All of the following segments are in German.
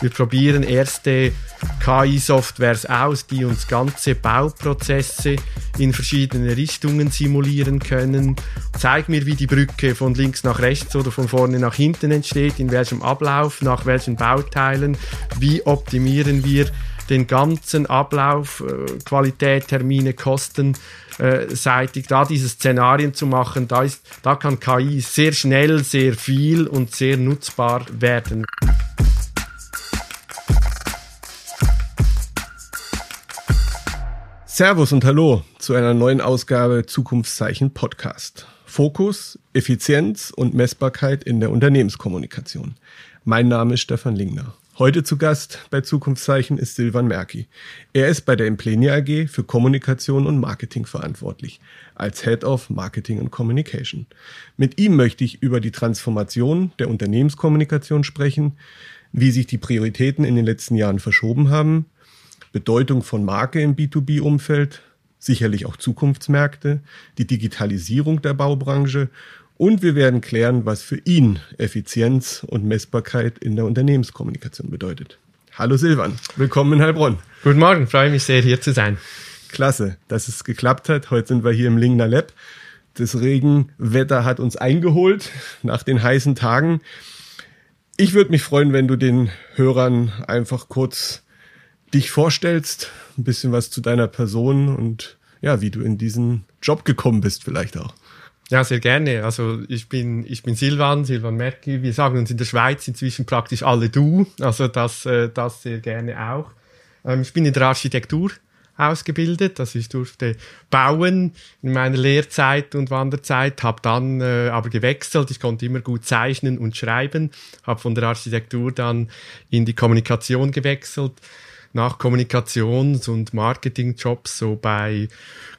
Wir probieren erste KI-Softwares aus, die uns ganze Bauprozesse in verschiedene Richtungen simulieren können. Zeig mir, wie die Brücke von links nach rechts oder von vorne nach hinten entsteht, in welchem Ablauf, nach welchen Bauteilen, wie optimieren wir den ganzen Ablauf, äh, Qualität, Termine, Kosten äh, seitig, da diese Szenarien zu machen, da, ist, da kann KI sehr schnell, sehr viel und sehr nutzbar werden. Servus und Hallo zu einer neuen Ausgabe Zukunftszeichen Podcast. Fokus, Effizienz und Messbarkeit in der Unternehmenskommunikation. Mein Name ist Stefan Lingner. Heute zu Gast bei Zukunftszeichen ist Silvan Merki. Er ist bei der Implenia AG für Kommunikation und Marketing verantwortlich, als Head of Marketing and Communication. Mit ihm möchte ich über die Transformation der Unternehmenskommunikation sprechen, wie sich die Prioritäten in den letzten Jahren verschoben haben, Bedeutung von Marke im B2B-Umfeld, sicherlich auch Zukunftsmärkte, die Digitalisierung der Baubranche und wir werden klären, was für ihn Effizienz und Messbarkeit in der Unternehmenskommunikation bedeutet. Hallo Silvan, willkommen in Heilbronn. Guten Morgen, freue mich sehr, hier zu sein. Klasse, dass es geklappt hat. Heute sind wir hier im Lingner Lab. Das Regenwetter hat uns eingeholt nach den heißen Tagen. Ich würde mich freuen, wenn du den Hörern einfach kurz dich vorstellst, ein bisschen was zu deiner Person und ja, wie du in diesen Job gekommen bist vielleicht auch. Ja, sehr gerne. Also ich bin, ich bin Silvan, Silvan Merki. Wir sagen uns in der Schweiz inzwischen praktisch alle du. Also das, äh, das sehr gerne auch. Ähm, ich bin in der Architektur ausgebildet. Also ich durfte bauen in meiner Lehrzeit und Wanderzeit, habe dann äh, aber gewechselt. Ich konnte immer gut zeichnen und schreiben, habe von der Architektur dann in die Kommunikation gewechselt nach Kommunikations- und Marketingjobs so bei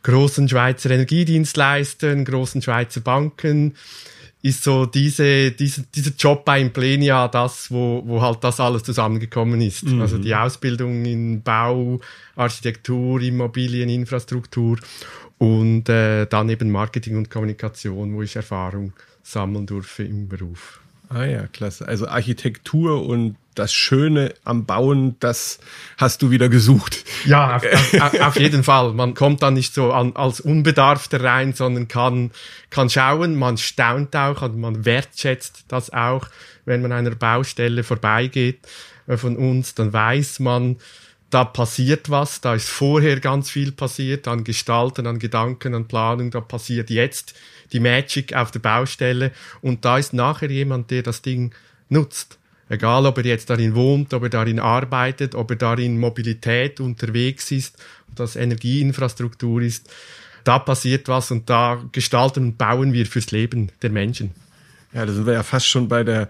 großen Schweizer Energiedienstleistern, großen Schweizer Banken, ist so diese, diese, dieser Job bei Implenia das, wo, wo halt das alles zusammengekommen ist. Mhm. Also die Ausbildung in Bau, Architektur, Immobilien, Infrastruktur und äh, dann eben Marketing und Kommunikation, wo ich Erfahrung sammeln durfte im Beruf. Ah ja, klasse. Also Architektur und das Schöne am Bauen, das hast du wieder gesucht. Ja, auf, auf, auf jeden Fall. Man kommt da nicht so an, als Unbedarfter rein, sondern kann, kann schauen, man staunt auch und man wertschätzt das auch, wenn man einer Baustelle vorbeigeht äh, von uns, dann weiß man, da passiert was, da ist vorher ganz viel passiert an Gestalten, an Gedanken, an Planung, da passiert jetzt die Magic auf der Baustelle und da ist nachher jemand, der das Ding nutzt. Egal, ob er jetzt darin wohnt, ob er darin arbeitet, ob er darin Mobilität unterwegs ist, ob das Energieinfrastruktur ist. Da passiert was und da gestalten und bauen wir fürs Leben der Menschen. Ja, da sind wir ja fast schon bei der,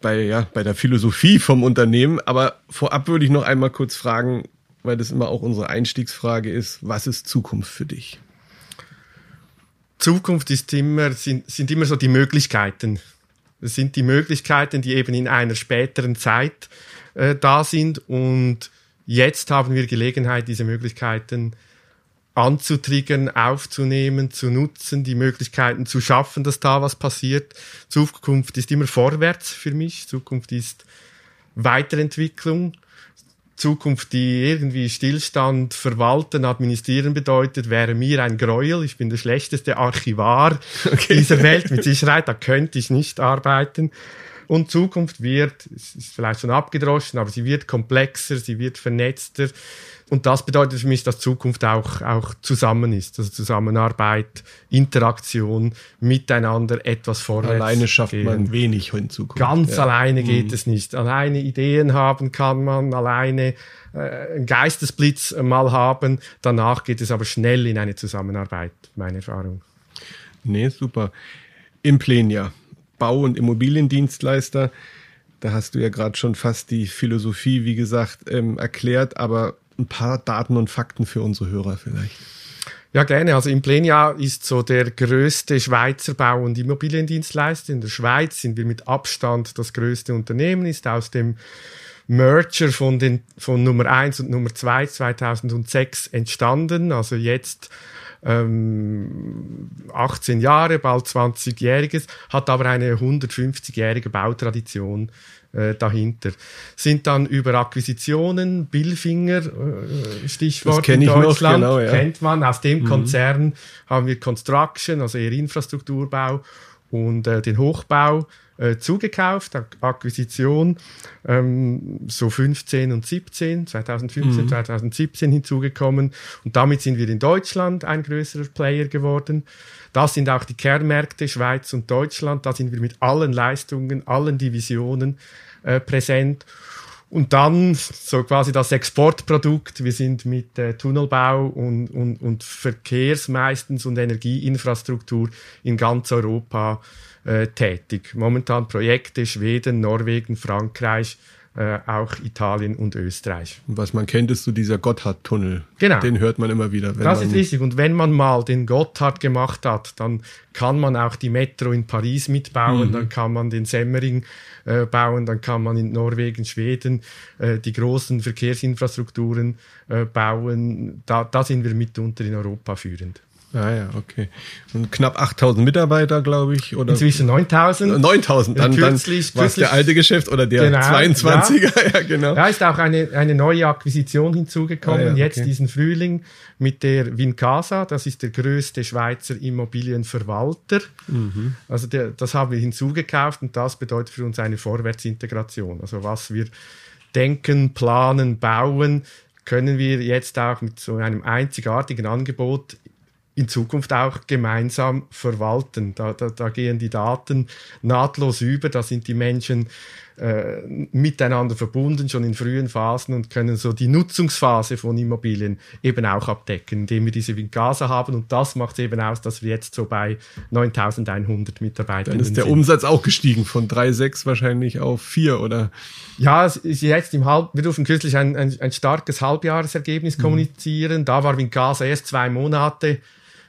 bei, ja, bei der Philosophie vom Unternehmen. Aber vorab würde ich noch einmal kurz fragen, weil das immer auch unsere Einstiegsfrage ist, was ist Zukunft für dich? Zukunft ist immer, sind, sind immer so die Möglichkeiten. Das sind die Möglichkeiten, die eben in einer späteren Zeit äh, da sind. Und jetzt haben wir Gelegenheit, diese Möglichkeiten anzutriggern, aufzunehmen, zu nutzen, die Möglichkeiten zu schaffen, dass da was passiert. Zukunft ist immer vorwärts für mich. Zukunft ist Weiterentwicklung. Zukunft, die irgendwie Stillstand verwalten, administrieren bedeutet, wäre mir ein Gräuel. Ich bin der schlechteste Archivar okay. dieser Welt. Mit Sicherheit, da könnte ich nicht arbeiten. Und Zukunft wird, es ist vielleicht schon abgedroschen, aber sie wird komplexer, sie wird vernetzter. Und das bedeutet für mich, dass Zukunft auch, auch zusammen ist. Also Zusammenarbeit, Interaktion, miteinander etwas vorwärts. Alleine schafft gehen. man wenig in Zukunft. Ganz ja. alleine geht mhm. es nicht. Alleine Ideen haben kann man, alleine äh, einen Geistesblitz mal haben. Danach geht es aber schnell in eine Zusammenarbeit, meine Erfahrung. Nee, super. Implenia, Bau- und Immobiliendienstleister. Da hast du ja gerade schon fast die Philosophie, wie gesagt, ähm, erklärt, aber ein paar Daten und Fakten für unsere Hörer vielleicht. Ja, gerne. Also Implenia ist so der größte Schweizer Bau- und Immobiliendienstleister. In der Schweiz sind wir mit Abstand das größte Unternehmen, ist aus dem Merger von, den, von Nummer 1 und Nummer 2 2006 entstanden. Also jetzt ähm, 18 Jahre, bald 20-jähriges, hat aber eine 150-jährige Bautradition äh, dahinter. Sind dann über Akquisitionen, Billfinger, äh, Stichwort in Deutschland, noch, genau, ja. kennt man. Aus dem mhm. Konzern haben wir Construction, also eher Infrastrukturbau und äh, den Hochbau äh, zugekauft, Ak Akquisition, ähm, so 15 und 17, 2015, mhm. 2017 hinzugekommen. Und damit sind wir in Deutschland ein größerer Player geworden. Das sind auch die Kernmärkte Schweiz und Deutschland. Da sind wir mit allen Leistungen, allen Divisionen äh, präsent. Und dann so quasi das Exportprodukt. Wir sind mit äh, Tunnelbau und, und, und Verkehrs meistens und Energieinfrastruktur in ganz Europa äh, tätig. Momentan Projekte Schweden, Norwegen, Frankreich, äh, auch Italien und Österreich. Was man kennt, ist so dieser Gotthardtunnel. Genau. Den hört man immer wieder. das ist richtig. Und wenn man mal den Gotthard gemacht hat, dann kann man auch die Metro in Paris mitbauen, mhm. dann kann man den Semmering äh, bauen, dann kann man in Norwegen, Schweden äh, die großen Verkehrsinfrastrukturen äh, bauen. Da, da sind wir mitunter in Europa führend. Ah ja, okay. Und knapp 8000 Mitarbeiter, glaube ich. Oder Inzwischen 9000. 9000, dann, kürzlich, dann war es der alte Geschäft oder der genau, 22er. Ja. ja, genau. Da ist auch eine, eine neue Akquisition hinzugekommen, ah, ja, okay. jetzt diesen Frühling mit der Wincasa. Das ist der größte Schweizer Immobilienverwalter. Mhm. Also der, das haben wir hinzugekauft und das bedeutet für uns eine Vorwärtsintegration. Also was wir denken, planen, bauen, können wir jetzt auch mit so einem einzigartigen Angebot in Zukunft auch gemeinsam verwalten. Da, da, da gehen die Daten nahtlos über, da sind die Menschen äh, miteinander verbunden, schon in frühen Phasen und können so die Nutzungsphase von Immobilien eben auch abdecken, indem wir diese Wincasa haben. Und das macht eben aus, dass wir jetzt so bei 9100 Mitarbeitern sind. Dann ist der sind. Umsatz auch gestiegen von 3,6 wahrscheinlich auf 4, oder? Ja, es ist jetzt im Halb, wir durften kürzlich ein, ein, ein starkes Halbjahresergebnis mhm. kommunizieren. Da war Wincasa erst zwei Monate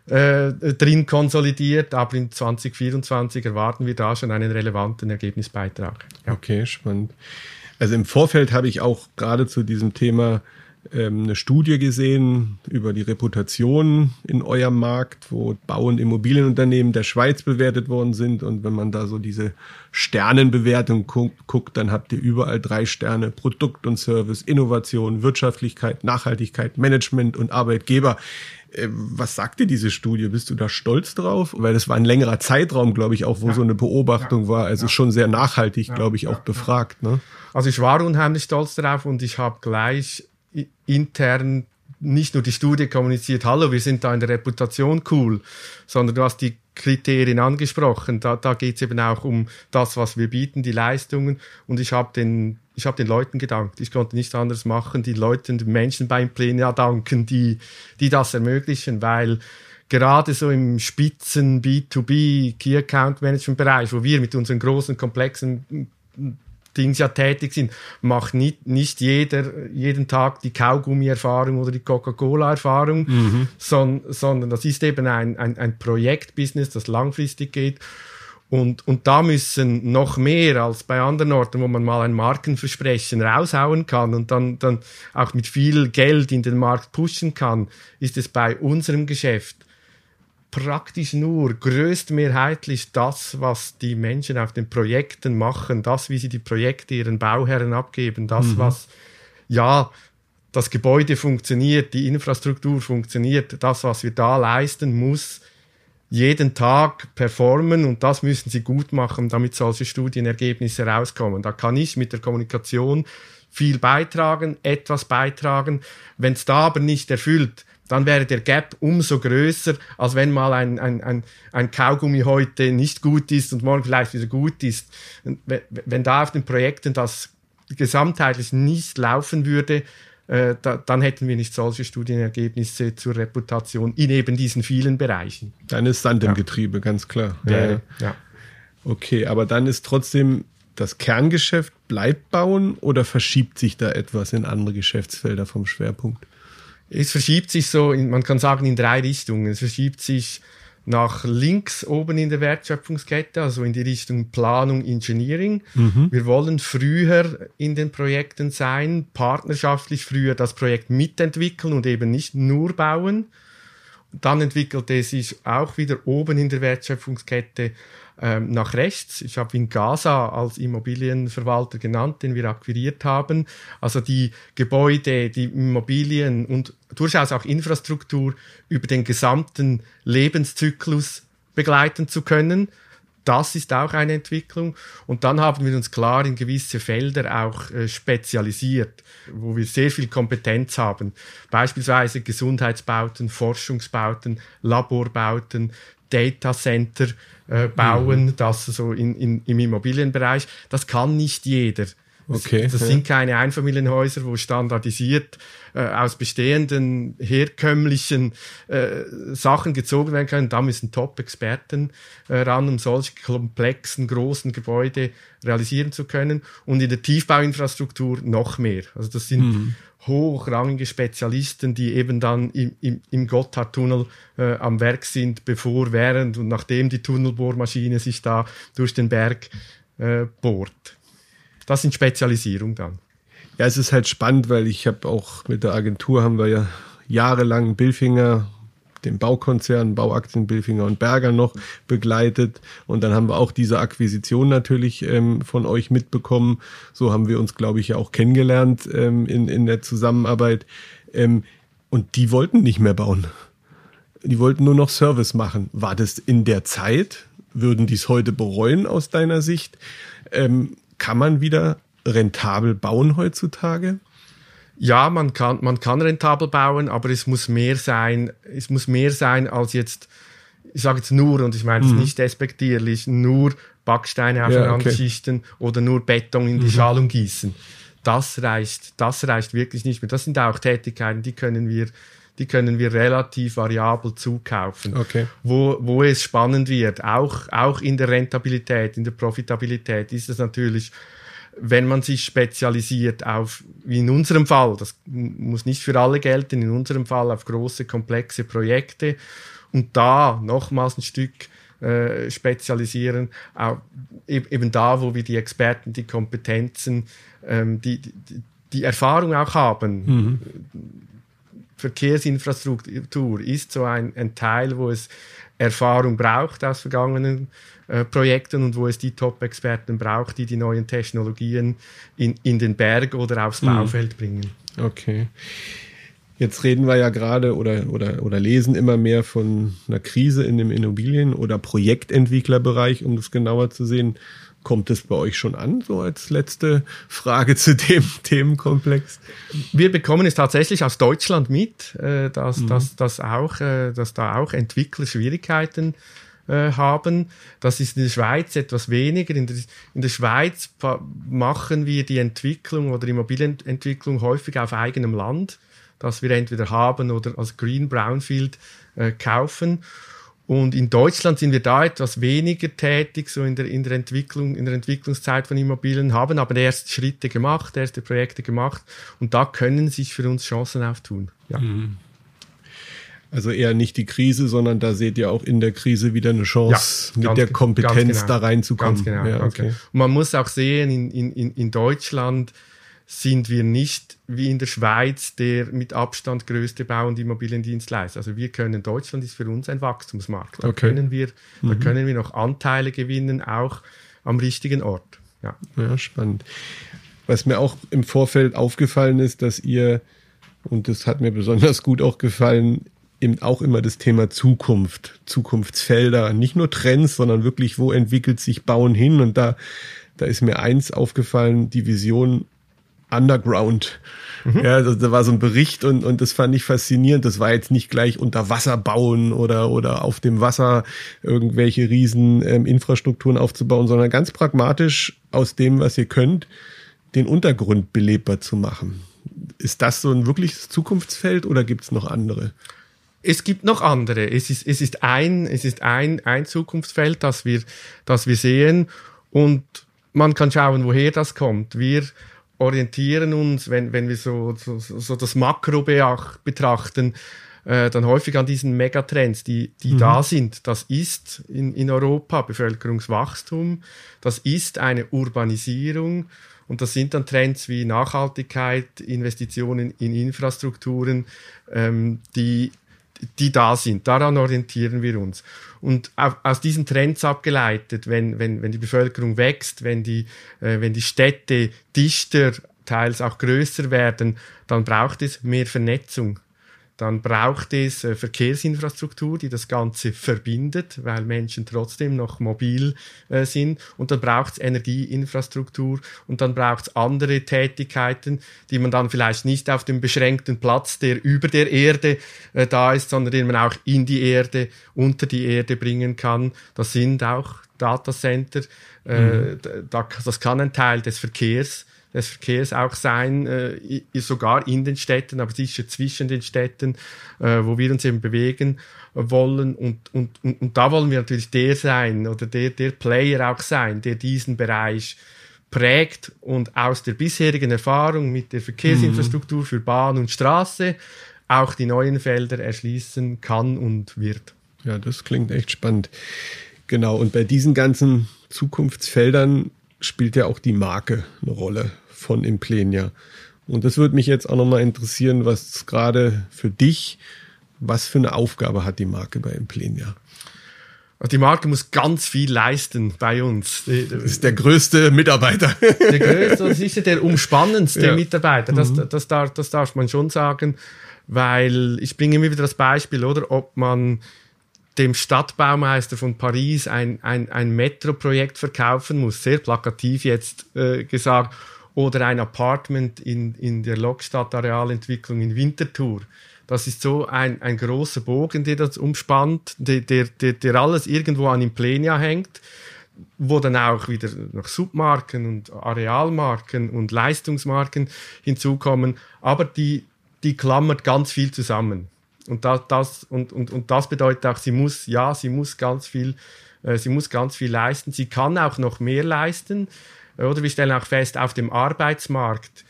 äh, drin konsolidiert, aber in 2024 erwarten wir da schon einen relevanten Ergebnisbeitrag. Ja. Okay, spannend. Also im Vorfeld habe ich auch gerade zu diesem Thema ähm, eine Studie gesehen über die Reputation in eurem Markt, wo Bau- und Immobilienunternehmen der Schweiz bewertet worden sind. Und wenn man da so diese Sternenbewertung guckt, dann habt ihr überall drei Sterne. Produkt und Service, Innovation, Wirtschaftlichkeit, Nachhaltigkeit, Management und Arbeitgeber. Äh, was sagt dir diese Studie? Bist du da stolz drauf? Weil das war ein längerer Zeitraum, glaube ich, auch, wo ja. so eine Beobachtung ja. war. Also ja. schon sehr nachhaltig, glaube ich, auch befragt. Ne? Also ich war unheimlich stolz darauf und ich habe gleich intern nicht nur die Studie kommuniziert, hallo, wir sind da in der Reputation cool, sondern du hast die Kriterien angesprochen. Da, da geht es eben auch um das, was wir bieten, die Leistungen. Und ich habe den, ich hab den Leuten gedankt. Ich konnte nichts anderes machen, die Leuten, den Menschen beim Plenia danken, die, die das ermöglichen, weil gerade so im Spitzen B2B Key Account Management Bereich, wo wir mit unseren großen, komplexen Dings ja tätig sind, macht nicht, nicht jeder jeden Tag die Kaugummi-Erfahrung oder die Coca-Cola-Erfahrung, mhm. son, sondern das ist eben ein, ein, ein Projektbusiness, das langfristig geht. Und, und da müssen noch mehr als bei anderen Orten, wo man mal ein Markenversprechen raushauen kann und dann, dann auch mit viel Geld in den Markt pushen kann, ist es bei unserem Geschäft praktisch nur größtmehrheitlich das, was die Menschen auf den Projekten machen, das, wie sie die Projekte ihren Bauherren abgeben, das, mhm. was, ja, das Gebäude funktioniert, die Infrastruktur funktioniert, das, was wir da leisten, muss jeden Tag performen und das müssen sie gut machen, damit solche Studienergebnisse rauskommen. Da kann ich mit der Kommunikation viel beitragen, etwas beitragen. Wenn es da aber nicht erfüllt, dann wäre der Gap umso größer, als wenn mal ein, ein, ein, ein Kaugummi heute nicht gut ist und morgen vielleicht wieder gut ist. Wenn da auf den Projekten das gesamtheitlich nicht laufen würde, äh, da, dann hätten wir nicht solche Studienergebnisse zur Reputation in eben diesen vielen Bereichen. Dann ist Sand im ja. Getriebe, ganz klar. Ja, ja. ja. Okay, aber dann ist trotzdem das Kerngeschäft bleibt bauen oder verschiebt sich da etwas in andere Geschäftsfelder vom Schwerpunkt? es verschiebt sich so, man kann sagen, in drei Richtungen. Es verschiebt sich nach links oben in der Wertschöpfungskette, also in die Richtung Planung, Engineering. Mhm. Wir wollen früher in den Projekten sein, partnerschaftlich früher das Projekt mitentwickeln und eben nicht nur bauen. Dann entwickelte es sich auch wieder oben in der Wertschöpfungskette ähm, nach rechts. Ich habe ihn Gaza als Immobilienverwalter genannt, den wir akquiriert haben. Also die Gebäude, die Immobilien und durchaus auch Infrastruktur über den gesamten Lebenszyklus begleiten zu können. Das ist auch eine Entwicklung. Und dann haben wir uns klar in gewisse Felder auch äh, spezialisiert, wo wir sehr viel Kompetenz haben. Beispielsweise Gesundheitsbauten, Forschungsbauten, Laborbauten, Datacenter äh, bauen, mhm. das so in, in, im Immobilienbereich. Das kann nicht jeder. Okay, das, das ja. sind keine Einfamilienhäuser, wo standardisiert äh, aus bestehenden herkömmlichen äh, Sachen gezogen werden können. Da müssen Top-Experten äh, ran, um solche komplexen, großen Gebäude realisieren zu können. Und in der Tiefbauinfrastruktur noch mehr. Also das sind mhm. hochrangige Spezialisten, die eben dann im, im, im Gotthardtunnel äh, am Werk sind, bevor, während und nachdem die Tunnelbohrmaschine sich da durch den Berg äh, bohrt. Das sind Spezialisierung dann. Ja, es ist halt spannend, weil ich habe auch mit der Agentur haben wir ja jahrelang Billfinger, den Baukonzern, Bauaktien Billfinger und Berger noch begleitet. Und dann haben wir auch diese Akquisition natürlich ähm, von euch mitbekommen. So haben wir uns, glaube ich, ja auch kennengelernt ähm, in, in der Zusammenarbeit. Ähm, und die wollten nicht mehr bauen. Die wollten nur noch Service machen. War das in der Zeit? Würden die es heute bereuen aus deiner Sicht? Ähm, kann man wieder rentabel bauen heutzutage? Ja, man kann, man kann rentabel bauen, aber es muss mehr sein, es muss mehr sein als jetzt, ich sage jetzt nur, und ich meine es mhm. nicht despektierlich, nur Backsteine aufeinander ja, okay. oder nur Beton in die mhm. Schalung gießen. Das reicht, das reicht wirklich nicht mehr. Das sind auch Tätigkeiten, die können wir, die können wir relativ variabel zukaufen. Okay. Wo, wo es spannend wird, auch, auch in der Rentabilität, in der Profitabilität, ist es natürlich wenn man sich spezialisiert auf, wie in unserem Fall, das muss nicht für alle gelten, in unserem Fall auf große, komplexe Projekte und da nochmals ein Stück äh, spezialisieren, auch, eben da, wo wir die Experten, die Kompetenzen, ähm, die, die, die Erfahrung auch haben. Mhm. Verkehrsinfrastruktur ist so ein, ein Teil, wo es Erfahrung braucht aus vergangenen äh, Projekten und wo es die Top-Experten braucht, die die neuen Technologien in, in den Berg oder aufs mhm. Baufeld bringen. Okay. Jetzt reden wir ja gerade oder, oder, oder lesen immer mehr von einer Krise in dem Immobilien- oder Projektentwicklerbereich, um das genauer zu sehen. Kommt es bei euch schon an, so als letzte Frage zu dem Themenkomplex? Wir bekommen es tatsächlich aus Deutschland mit, äh, dass, mhm. dass, dass, auch, äh, dass da auch Entwickler Schwierigkeiten äh, haben. Das ist in der Schweiz etwas weniger. In der, in der Schweiz machen wir die Entwicklung oder Immobilienentwicklung häufig auf eigenem Land, das wir entweder haben oder als Green Brownfield äh, kaufen. Und in Deutschland sind wir da etwas weniger tätig, so in der, in der Entwicklung, in der Entwicklungszeit von Immobilien, haben aber erste Schritte gemacht, erste Projekte gemacht und da können sich für uns Chancen auftun. Ja. Mhm. Also eher nicht die Krise, sondern da seht ihr auch in der Krise wieder eine Chance, ja, mit der Kompetenz genau, da reinzukommen. Ganz genau. Ja, okay. genau. Und man muss auch sehen, in, in, in Deutschland sind wir nicht wie in der Schweiz der mit Abstand größte Bau- und Immobiliendienstleister. Also wir können, Deutschland ist für uns ein Wachstumsmarkt. Da, okay. können, wir, mhm. da können wir noch Anteile gewinnen, auch am richtigen Ort. Ja. ja, spannend. Was mir auch im Vorfeld aufgefallen ist, dass ihr, und das hat mir besonders gut auch gefallen, eben auch immer das Thema Zukunft, Zukunftsfelder, nicht nur Trends, sondern wirklich, wo entwickelt sich Bauen hin? Und da, da ist mir eins aufgefallen, die Vision Underground. Mhm. Ja, da, da war so ein Bericht und, und das fand ich faszinierend. Das war jetzt nicht gleich unter Wasser bauen oder, oder auf dem Wasser irgendwelche riesen ähm, Infrastrukturen aufzubauen, sondern ganz pragmatisch aus dem, was ihr könnt, den Untergrund belebbar zu machen. Ist das so ein wirkliches Zukunftsfeld oder gibt's noch andere? es gibt noch andere. Es ist, es ist ein, es ist ein, ein Zukunftsfeld, das wir, das wir sehen. Und man kann schauen, woher das kommt. Wir orientieren uns, wenn, wenn wir so, so, so das Makro betrachten, äh, dann häufig an diesen Megatrends, die, die mhm. da sind. Das ist in, in Europa Bevölkerungswachstum, das ist eine Urbanisierung und das sind dann Trends wie Nachhaltigkeit, Investitionen in Infrastrukturen, ähm, die die da sind. Daran orientieren wir uns. Und aus diesen Trends abgeleitet, wenn, wenn, wenn die Bevölkerung wächst, wenn die, äh, wenn die Städte dichter, teils auch größer werden, dann braucht es mehr Vernetzung dann braucht es äh, Verkehrsinfrastruktur, die das Ganze verbindet, weil Menschen trotzdem noch mobil äh, sind. Und dann braucht es Energieinfrastruktur und dann braucht es andere Tätigkeiten, die man dann vielleicht nicht auf dem beschränkten Platz, der über der Erde äh, da ist, sondern den man auch in die Erde, unter die Erde bringen kann. Das sind auch Datacenter. Äh, mhm. da, das kann ein Teil des Verkehrs des Verkehrs auch sein, äh, sogar in den Städten, aber sicher zwischen den Städten, äh, wo wir uns eben bewegen wollen. Und, und, und, und da wollen wir natürlich der sein oder der, der Player auch sein, der diesen Bereich prägt und aus der bisherigen Erfahrung mit der Verkehrsinfrastruktur für Bahn und Straße auch die neuen Felder erschließen kann und wird. Ja, das klingt echt spannend. Genau, und bei diesen ganzen Zukunftsfeldern spielt ja auch die Marke eine Rolle von Implenia. Und das würde mich jetzt auch nochmal interessieren, was gerade für dich, was für eine Aufgabe hat die Marke bei Implenia? Also die Marke muss ganz viel leisten bei uns. Das ist der größte Mitarbeiter. Der größte, das ist der umspannendste ja. Mitarbeiter. Das, mhm. das, darf, das darf man schon sagen, weil ich bringe immer wieder das Beispiel, oder, ob man dem Stadtbaumeister von Paris ein, ein, ein Metro-Projekt verkaufen muss, sehr plakativ jetzt äh, gesagt, oder ein Apartment in, in der Lokstadt Arealentwicklung in Winterthur. Das ist so ein, ein großer Bogen, der das umspannt, der, der, der, der alles irgendwo an Implenia hängt, wo dann auch wieder noch Submarken und Arealmarken und Leistungsmarken hinzukommen, aber die, die klammert ganz viel zusammen. Und das, das, und, und, und das bedeutet auch, sie muss, ja, sie muss ganz viel, äh, sie muss ganz viel leisten. Sie kann auch noch mehr leisten. Oder wir stellen auch fest, auf dem Arbeitsmarkt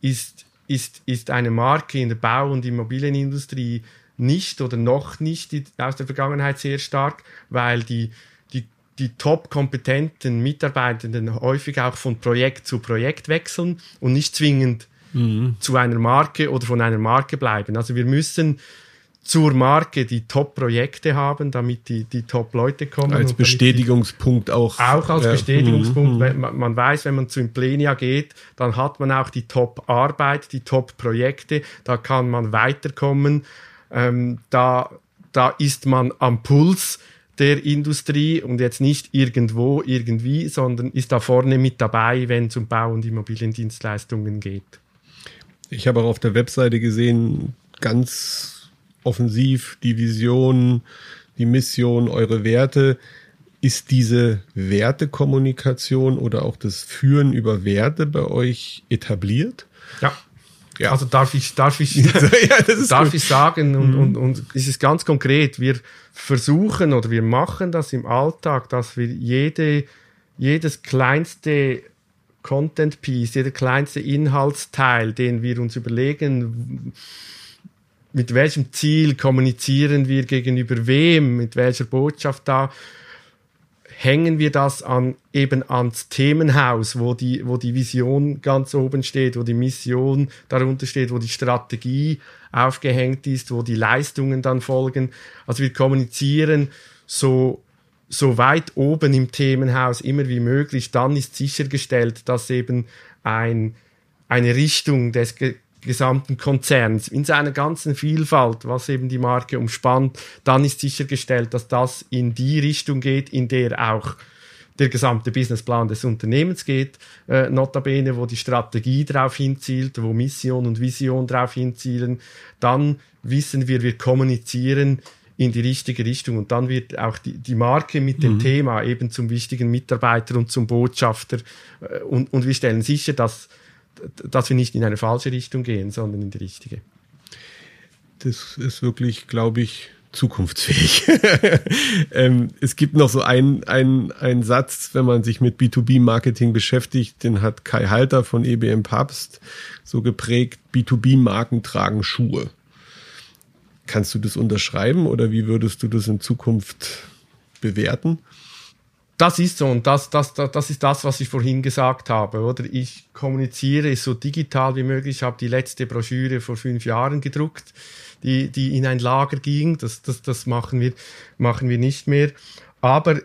ist, ist, ist eine Marke in der Bau- und Immobilienindustrie nicht oder noch nicht die, aus der Vergangenheit sehr stark, weil die, die, die top kompetenten Mitarbeitenden häufig auch von Projekt zu Projekt wechseln und nicht zwingend mhm. zu einer Marke oder von einer Marke bleiben. Also wir müssen zur Marke die Top-Projekte haben, damit die, die Top-Leute kommen. Als Bestätigungspunkt die, auch. Auch als ja. Bestätigungspunkt. Mhm. Man, man, weiß, wenn man zu Implenia geht, dann hat man auch die Top-Arbeit, die Top-Projekte, da kann man weiterkommen. Ähm, da, da ist man am Puls der Industrie und jetzt nicht irgendwo, irgendwie, sondern ist da vorne mit dabei, wenn es um Bau- und Immobiliendienstleistungen geht. Ich habe auch auf der Webseite gesehen, ganz offensiv, die Vision, die Mission, eure Werte. Ist diese Wertekommunikation oder auch das Führen über Werte bei euch etabliert? Ja. Ja. Also darf ich, darf ich, ja, darf ich sagen und, mhm. und, und es ist ganz konkret, wir versuchen oder wir machen das im Alltag, dass wir jede, jedes kleinste Content Piece, jeder kleinste Inhaltsteil, den wir uns überlegen, mit welchem Ziel kommunizieren wir gegenüber wem, mit welcher Botschaft da, hängen wir das an, eben ans Themenhaus, wo die, wo die Vision ganz oben steht, wo die Mission darunter steht, wo die Strategie aufgehängt ist, wo die Leistungen dann folgen. Also wir kommunizieren so, so weit oben im Themenhaus immer wie möglich. Dann ist sichergestellt, dass eben ein, eine Richtung des gesamten Konzerns in seiner ganzen Vielfalt, was eben die Marke umspannt, dann ist sichergestellt, dass das in die Richtung geht, in der auch der gesamte Businessplan des Unternehmens geht, äh, notabene, wo die Strategie darauf hinzielt, wo Mission und Vision darauf hinzielen, dann wissen wir, wir kommunizieren in die richtige Richtung. Und dann wird auch die, die Marke mit dem mhm. Thema eben zum wichtigen Mitarbeiter und zum Botschafter äh, und, und wir stellen sicher, dass dass wir nicht in eine falsche Richtung gehen, sondern in die richtige. Das ist wirklich, glaube ich, zukunftsfähig. ähm, es gibt noch so einen ein Satz, wenn man sich mit B2B-Marketing beschäftigt, den hat Kai Halter von EBM Papst so geprägt, B2B-Marken tragen Schuhe. Kannst du das unterschreiben oder wie würdest du das in Zukunft bewerten? Das ist so und das, das, das, das ist das, was ich vorhin gesagt habe, oder? Ich kommuniziere so digital wie möglich. Ich habe die letzte Broschüre vor fünf Jahren gedruckt, die, die in ein Lager ging. Das, das, das machen wir, machen wir nicht mehr. Aber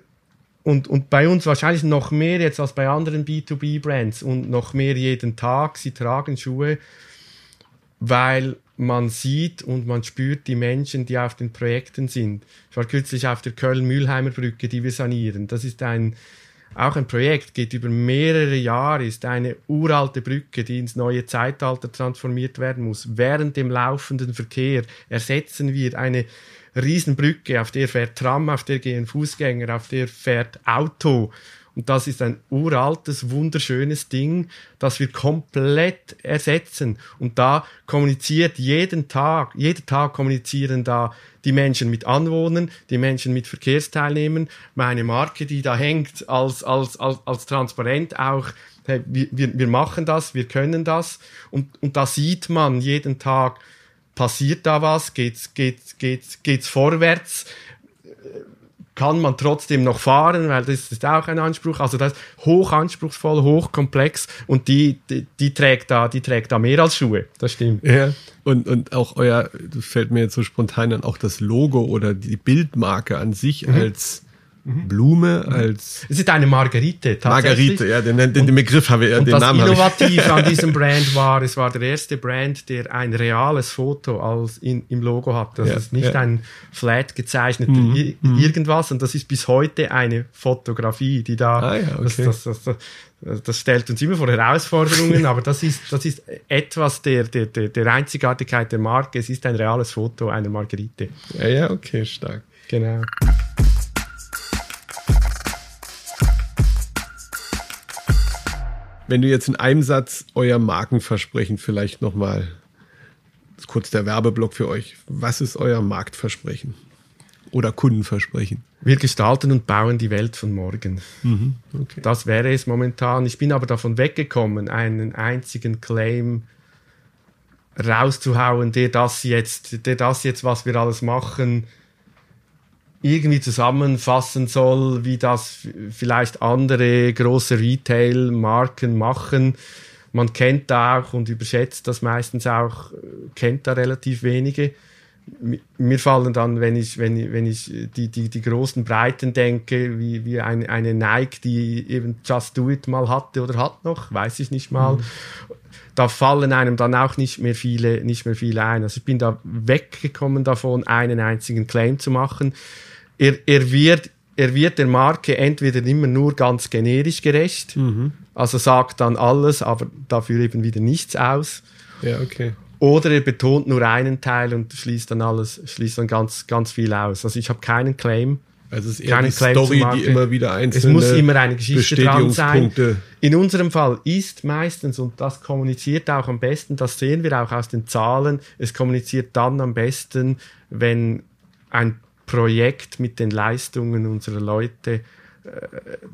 und, und bei uns wahrscheinlich noch mehr jetzt als bei anderen B2B-Brands und noch mehr jeden Tag. Sie tragen Schuhe, weil man sieht und man spürt die Menschen, die auf den Projekten sind. Ich war kürzlich auf der Köln-Mühlheimer Brücke, die wir sanieren. Das ist ein, auch ein Projekt, geht über mehrere Jahre, ist eine uralte Brücke, die ins neue Zeitalter transformiert werden muss. Während dem laufenden Verkehr ersetzen wir eine Riesenbrücke, auf der fährt Tram, auf der gehen Fußgänger, auf der fährt Auto. Und das ist ein uraltes, wunderschönes Ding, das wir komplett ersetzen. Und da kommuniziert jeden Tag, jeden Tag kommunizieren da die Menschen mit Anwohnern, die Menschen mit Verkehrsteilnehmern. Meine Marke, die da hängt als, als, als, als transparent auch, hey, wir, wir machen das, wir können das. Und, und da sieht man jeden Tag, passiert da was, geht's, geht's, geht's, geht's vorwärts, kann man trotzdem noch fahren, weil das ist auch ein Anspruch. Also das ist hoch anspruchsvoll, hoch komplex und die, die, die, trägt da, die trägt da mehr als Schuhe. Das stimmt. Ja. Und, und auch euer, das fällt mir jetzt so spontan an, auch das Logo oder die Bildmarke an sich mhm. als. Blume als. Es ist eine Margarite, tatsächlich. Margarite, ja, den, den, den Begriff habe ich, ja, und den das Namen innovativ an diesem Brand war, es war der erste Brand, der ein reales Foto als in, im Logo hat. Das ja, ist nicht ja. ein flat gezeichneter mhm. mhm. irgendwas und das ist bis heute eine Fotografie, die da, ah, ja, okay. das, das, das, das stellt uns immer vor Herausforderungen, aber das ist, das ist etwas der, der, der, der Einzigartigkeit der Marke. Es ist ein reales Foto einer Margarite. Ja, ja, okay, stark. Genau. Wenn du jetzt in einem Satz euer Markenversprechen vielleicht nochmal, kurz der Werbeblock für euch, was ist euer Marktversprechen oder Kundenversprechen? Wir gestalten und bauen die Welt von morgen. Mhm, okay. Das wäre es momentan. Ich bin aber davon weggekommen, einen einzigen Claim rauszuhauen, der das jetzt, der das jetzt, was wir alles machen, irgendwie zusammenfassen soll, wie das vielleicht andere große Retail-Marken machen. Man kennt da auch und überschätzt das meistens auch, kennt da relativ wenige. Mir fallen dann, wenn ich, wenn ich, wenn ich die, die, die großen Breiten denke, wie, wie eine, eine Nike, die eben Just Do It mal hatte oder hat noch, weiß ich nicht mal. Mhm. Da fallen einem dann auch nicht mehr viele, nicht mehr viele ein. Also ich bin da weggekommen davon, einen einzigen Claim zu machen er, er, wird, er wird der Marke entweder immer nur ganz generisch gerecht, mhm. also sagt dann alles, aber dafür eben wieder nichts aus. Ja, okay. Oder er betont nur einen Teil und schließt dann alles, schließt dann ganz, ganz viel aus. Also ich habe keinen Claim. Also es ist eher eine Story, die immer wieder einzelne Es muss immer eine Geschichte dran sein. In unserem Fall ist meistens, und das kommuniziert auch am besten, das sehen wir auch aus den Zahlen, es kommuniziert dann am besten, wenn ein Projekt mit den Leistungen unserer Leute äh,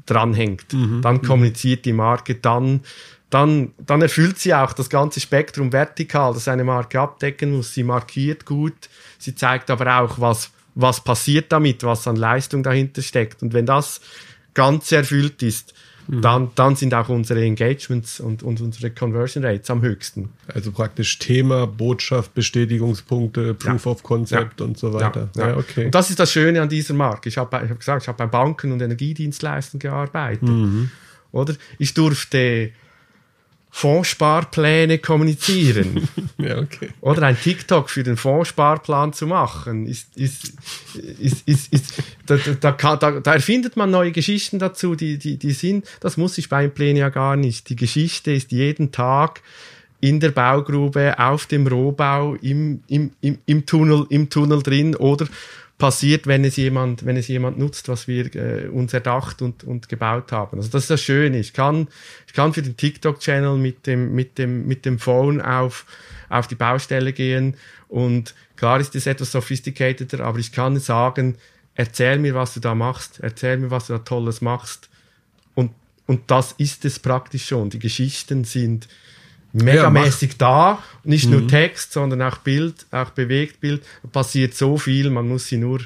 dranhängt. Mhm. Dann kommuniziert die Marke, dann, dann, dann erfüllt sie auch das ganze Spektrum vertikal, das eine Marke abdecken muss. Sie markiert gut, sie zeigt aber auch, was, was passiert damit, was an Leistung dahinter steckt. Und wenn das ganz erfüllt ist, Mhm. dann, dann sind auch unsere Engagements und, und unsere Conversion Rates am höchsten. Also praktisch Thema, Botschaft, Bestätigungspunkte, Proof ja. of Concept ja. und so weiter. Ja. ja. okay. Und das ist das Schöne an dieser Marke. Ich habe hab gesagt, ich habe bei Banken und Energiedienstleistern gearbeitet. Mhm. Oder? Ich durfte Fondssparpläne kommunizieren. ja, okay. Oder ein TikTok für den Fondssparplan zu machen, ist, ist, ist, ist, ist da, da, kann, da, da, erfindet man neue Geschichten dazu, die, die, die sind, das muss ich beim Pläne ja gar nicht. Die Geschichte ist jeden Tag in der Baugrube, auf dem Rohbau, im, im, im, im, Tunnel, im Tunnel drin oder passiert, wenn es jemand, wenn es jemand nutzt, was wir äh, uns erdacht und, und gebaut haben. Also das ist das Schöne. Ich kann, ich kann für den TikTok-Channel mit dem, mit dem, mit dem Phone auf, auf die Baustelle gehen und klar ist es etwas sophisticateder, aber ich kann sagen, erzähl mir, was du da machst, erzähl mir, was du da Tolles machst. Und, und das ist es praktisch schon. Die Geschichten sind, megamäßig ja, da. Nicht mhm. nur Text, sondern auch Bild, auch Bewegtbild. Da passiert so viel, man muss sie nur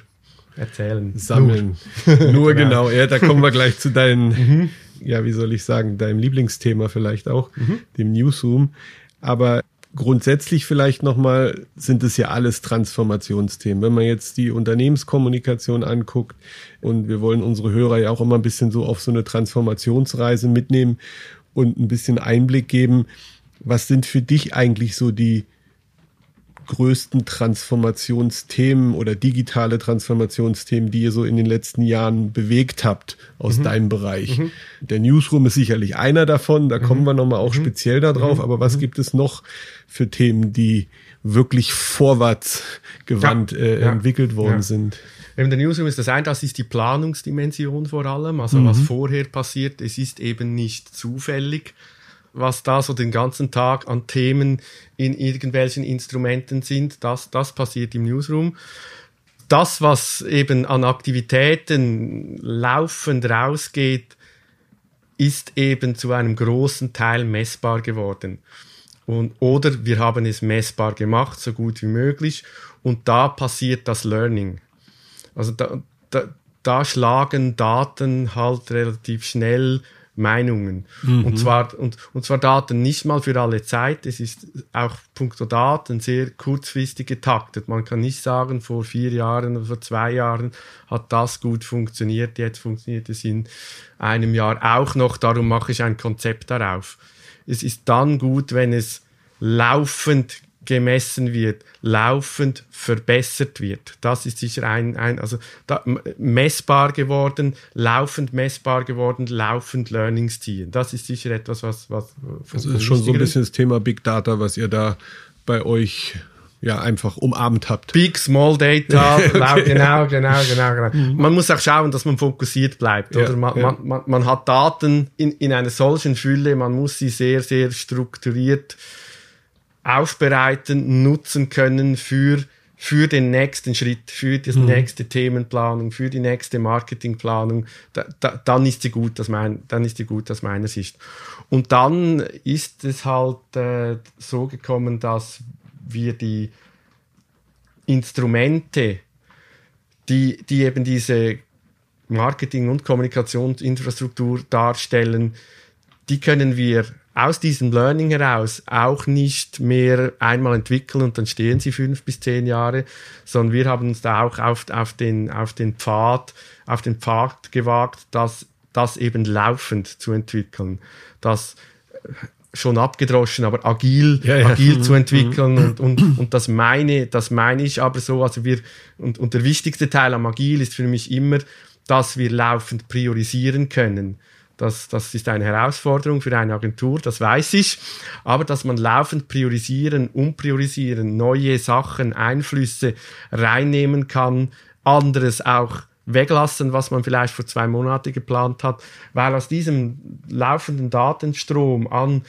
erzählen. Sammeln. Nur, Nur genau. Ja, da kommen wir gleich zu deinen, mhm. ja, wie soll ich sagen, deinem Lieblingsthema vielleicht auch, mhm. dem Newsroom. Aber grundsätzlich vielleicht nochmal sind es ja alles Transformationsthemen. Wenn man jetzt die Unternehmenskommunikation anguckt und wir wollen unsere Hörer ja auch immer ein bisschen so auf so eine Transformationsreise mitnehmen und ein bisschen Einblick geben, was sind für dich eigentlich so die größten Transformationsthemen oder digitale Transformationsthemen, die ihr so in den letzten Jahren bewegt habt aus mhm. deinem Bereich? Mhm. Der Newsroom ist sicherlich einer davon, da mhm. kommen wir nochmal auch mhm. speziell darauf, mhm. aber was mhm. gibt es noch für Themen, die wirklich vorwärts gewandt ja. Äh, entwickelt worden ja. sind? Eben der Newsroom ist das eine, das ist die Planungsdimension vor allem, also was vorher passiert, es ist eben nicht zufällig, was da so den ganzen Tag an Themen in irgendwelchen Instrumenten sind, das, das passiert im Newsroom. Das, was eben an Aktivitäten laufend rausgeht, ist eben zu einem großen Teil messbar geworden. Und, oder wir haben es messbar gemacht, so gut wie möglich. Und da passiert das Learning. Also da, da, da schlagen Daten halt relativ schnell Meinungen. Mhm. Und, zwar, und, und zwar Daten nicht mal für alle Zeit. Es ist auch punkto Daten sehr kurzfristig getaktet. Man kann nicht sagen, vor vier Jahren oder vor zwei Jahren hat das gut funktioniert, jetzt funktioniert es in einem Jahr auch noch, darum mache ich ein Konzept darauf. Es ist dann gut, wenn es laufend gemessen wird, laufend verbessert wird. Das ist sicher ein, ein also da, messbar geworden, laufend messbar geworden, laufend Learnings ziehen. Das ist sicher etwas, was. was das ist schon so ein bisschen das Thema Big Data, was ihr da bei euch ja einfach umarmt habt. Big Small Data, okay. genau, genau, genau, genau. Mhm. Man muss auch schauen, dass man fokussiert bleibt. Ja, oder man, ja. man, man, hat Daten in, in einer solchen Fülle, man muss sie sehr, sehr strukturiert aufbereiten, nutzen können für, für den nächsten Schritt, für die mhm. nächste Themenplanung, für die nächste Marketingplanung, da, da, dann ist sie gut, aus mein, dann ist sie gut aus meiner Sicht. Und dann ist es halt äh, so gekommen, dass wir die Instrumente, die, die eben diese Marketing- und Kommunikationsinfrastruktur darstellen, die können wir aus diesem Learning heraus auch nicht mehr einmal entwickeln und dann stehen sie fünf bis zehn Jahre, sondern wir haben uns da auch auf, auf, den, auf den Pfad, auf den Pfad gewagt, das, das eben laufend zu entwickeln, das äh, schon abgedroschen, aber agil, ja, ja. agil zu mhm. entwickeln mhm. und, und, und das meine, das meine ich aber so, also wir, und, und der wichtigste Teil am agil ist für mich immer, dass wir laufend priorisieren können. Das, das ist eine Herausforderung für eine Agentur, das weiß ich. Aber dass man laufend priorisieren, umpriorisieren, neue Sachen, Einflüsse reinnehmen kann, anderes auch weglassen, was man vielleicht vor zwei Monaten geplant hat, weil aus diesem laufenden Datenstrom an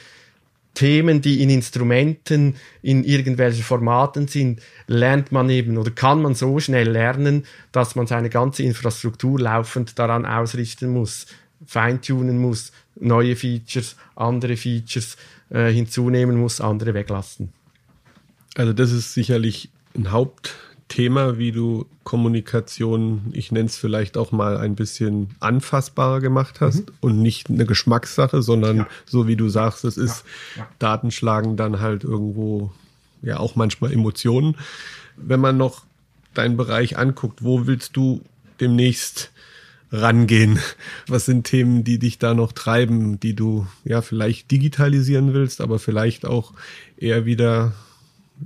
Themen, die in Instrumenten, in irgendwelchen Formaten sind, lernt man eben oder kann man so schnell lernen, dass man seine ganze Infrastruktur laufend daran ausrichten muss feintunen muss, neue Features, andere Features äh, hinzunehmen muss, andere weglassen. Also das ist sicherlich ein Hauptthema, wie du Kommunikation, ich nenne es vielleicht auch mal ein bisschen anfassbarer gemacht hast mhm. und nicht eine Geschmackssache, sondern ja. so wie du sagst, es ist ja. Ja. Daten schlagen dann halt irgendwo ja auch manchmal Emotionen. Wenn man noch deinen Bereich anguckt, wo willst du demnächst rangehen? Was sind Themen, die dich da noch treiben, die du ja vielleicht digitalisieren willst, aber vielleicht auch eher wieder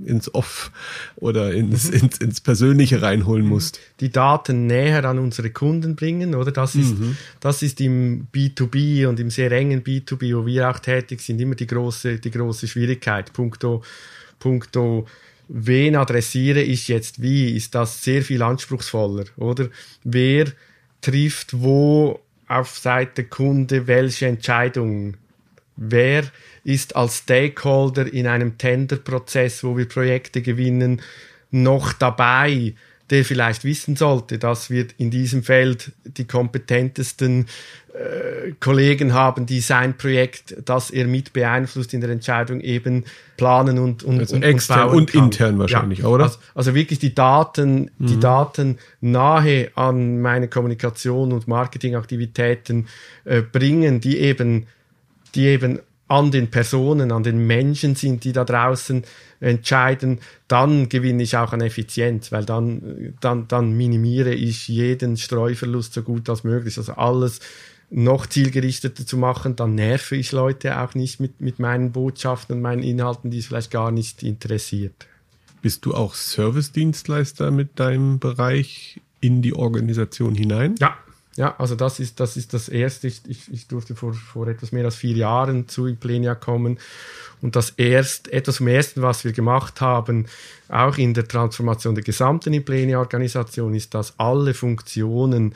ins Off oder ins, mhm. ins, ins Persönliche reinholen musst. Die Daten näher an unsere Kunden bringen, oder? Das ist, mhm. das ist im B2B und im sehr engen B2B, wo wir auch tätig sind, immer die große, die große Schwierigkeit. Punkto, punkto, wen adressiere ich jetzt wie, ist das sehr viel anspruchsvoller, oder? Wer trifft wo auf Seite Kunde welche Entscheidungen. Wer ist als Stakeholder in einem Tenderprozess, wo wir Projekte gewinnen, noch dabei, der vielleicht wissen sollte, dass wir in diesem Feld die kompetentesten äh, Kollegen haben, die sein Projekt, das er mit beeinflusst in der Entscheidung eben planen und und, also und, extern und, und intern wahrscheinlich, ja, oder? Also, also, wirklich die Daten, mhm. die Daten nahe an meine Kommunikation und Marketingaktivitäten äh, bringen, die eben, die eben an den Personen, an den Menschen sind, die da draußen entscheiden, dann gewinne ich auch an Effizienz, weil dann, dann, dann minimiere ich jeden Streuverlust so gut als möglich. Also alles noch zielgerichteter zu machen, dann nerve ich Leute auch nicht mit, mit meinen Botschaften und meinen Inhalten, die es vielleicht gar nicht interessiert. Bist du auch Service-Dienstleister mit deinem Bereich in die Organisation hinein? Ja, ja, also das ist das, ist das Erste. Ich, ich, ich durfte vor, vor etwas mehr als vier Jahren zu Implenia kommen. Und das erst, etwas vom Ersten, was wir gemacht haben, auch in der Transformation der gesamten Implenia-Organisation, ist, dass alle Funktionen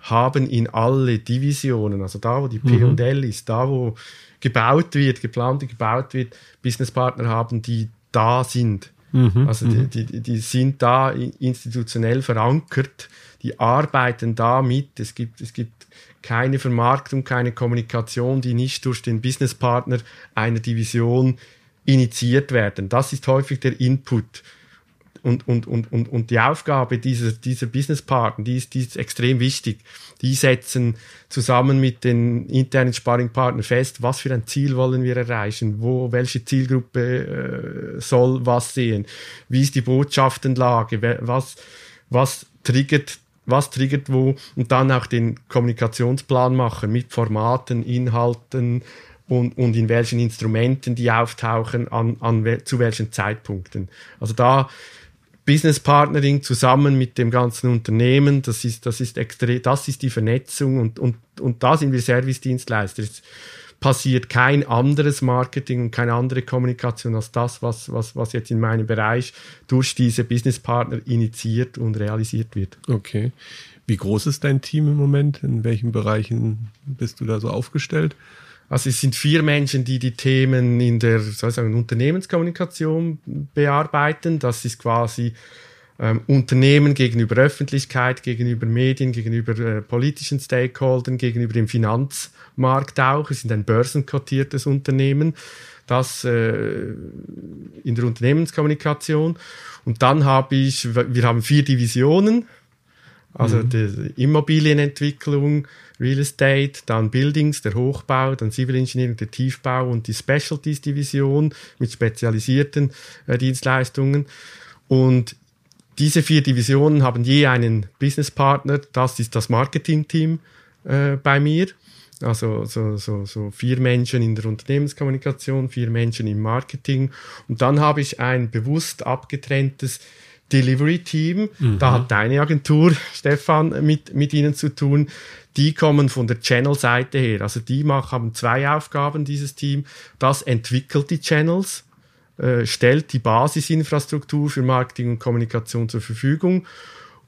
haben in alle Divisionen, also da, wo die mhm. P&L ist, da, wo gebaut wird, geplant und gebaut wird, Businesspartner haben, die da sind. Mhm. Also die, mhm. die, die sind da institutionell verankert, die arbeiten da mit. Es gibt, es gibt keine Vermarktung, keine Kommunikation, die nicht durch den Businesspartner einer Division initiiert werden. Das ist häufig der Input und, und, und, und, und die Aufgabe dieser, dieser Businesspartner, die ist, die ist extrem wichtig. Die setzen zusammen mit den internen Sparringpartnern fest, was für ein Ziel wollen wir erreichen, wo, welche Zielgruppe äh, soll was sehen, wie ist die Botschaftenlage, was, was triggert was triggert wo und dann auch den Kommunikationsplan machen mit Formaten, Inhalten, und, und in welchen Instrumenten die auftauchen, an, an zu welchen Zeitpunkten. Also da Business Partnering zusammen mit dem ganzen Unternehmen, das ist, das ist extrem, das ist die Vernetzung und, und, und da sind wir Service-Dienstleister. Es passiert kein anderes Marketing und keine andere Kommunikation als das, was, was, was jetzt in meinem Bereich durch diese Business Partner initiiert und realisiert wird. Okay. Wie groß ist dein Team im Moment? In welchen Bereichen bist du da so aufgestellt? Also es sind vier Menschen, die die Themen in der soll ich sagen, Unternehmenskommunikation bearbeiten. Das ist quasi ähm, Unternehmen gegenüber Öffentlichkeit, gegenüber Medien, gegenüber äh, politischen Stakeholdern, gegenüber dem Finanzmarkt auch. Es sind ein börsenkotiertes Unternehmen, das äh, in der Unternehmenskommunikation. Und dann habe ich, wir haben vier Divisionen, also mhm. die Immobilienentwicklung, Real Estate, dann Buildings, der Hochbau, dann Civil Engineering, der Tiefbau und die Specialties Division mit spezialisierten äh, Dienstleistungen. Und diese vier Divisionen haben je einen Business Partner. Das ist das Marketing-Team äh, bei mir. Also so, so, so vier Menschen in der Unternehmenskommunikation, vier Menschen im Marketing. Und dann habe ich ein bewusst abgetrenntes Delivery Team. Mhm. Da hat deine Agentur, Stefan, mit, mit ihnen zu tun. Die kommen von der Channel-Seite her. Also die machen, haben zwei Aufgaben, dieses Team. Das entwickelt die Channels, äh, stellt die Basisinfrastruktur für Marketing und Kommunikation zur Verfügung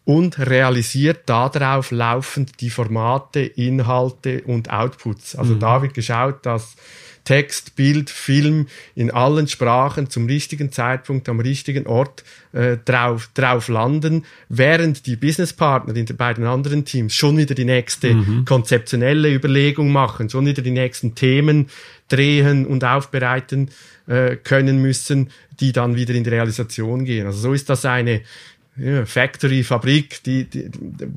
und realisiert darauf laufend die Formate, Inhalte und Outputs. Also mhm. da wird geschaut, dass Text, Bild, Film in allen Sprachen zum richtigen Zeitpunkt am richtigen Ort äh, drauf, drauf landen, während die Businesspartner in den beiden anderen Teams schon wieder die nächste mhm. konzeptionelle Überlegung machen, schon wieder die nächsten Themen drehen und aufbereiten äh, können müssen, die dann wieder in die Realisation gehen. Also so ist das eine ja, Factory, Fabrik, die, die,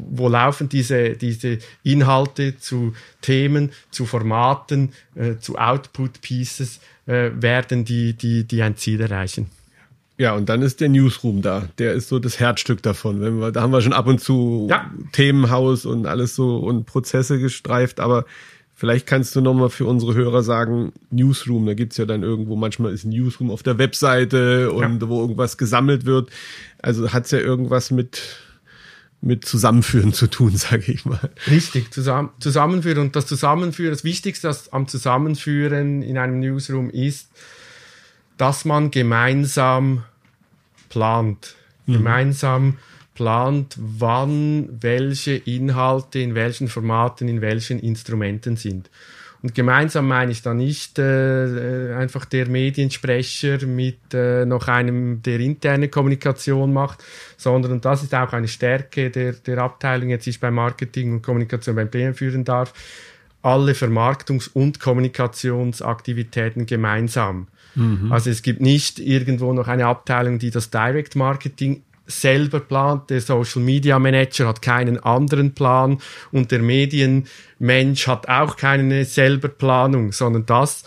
wo laufen diese, diese Inhalte zu Themen, zu Formaten, äh, zu Output-Pieces, äh, werden die, die, die ein Ziel erreichen. Ja, und dann ist der Newsroom da. Der ist so das Herzstück davon. Wenn wir, da haben wir schon ab und zu ja. Themenhaus und alles so und Prozesse gestreift, aber Vielleicht kannst du nochmal für unsere Hörer sagen, Newsroom, da gibt's ja dann irgendwo, manchmal ist ein Newsroom auf der Webseite und ja. wo irgendwas gesammelt wird. Also hat's ja irgendwas mit, mit Zusammenführen zu tun, sage ich mal. Richtig, zusammen, Zusammenführen. Und das Zusammenführen, das Wichtigste am Zusammenführen in einem Newsroom ist, dass man gemeinsam plant. Mhm. Gemeinsam plant, wann welche Inhalte in welchen Formaten, in welchen Instrumenten sind. Und gemeinsam meine ich da nicht äh, einfach der Mediensprecher mit äh, noch einem, der interne Kommunikation macht, sondern das ist auch eine Stärke der, der Abteilung, jetzt ich bei Marketing und Kommunikation beim PM führen darf, alle Vermarktungs- und Kommunikationsaktivitäten gemeinsam. Mhm. Also es gibt nicht irgendwo noch eine Abteilung, die das Direct Marketing selber plant. Der Social Media Manager hat keinen anderen Plan und der Medienmensch hat auch keine selber Planung, sondern das.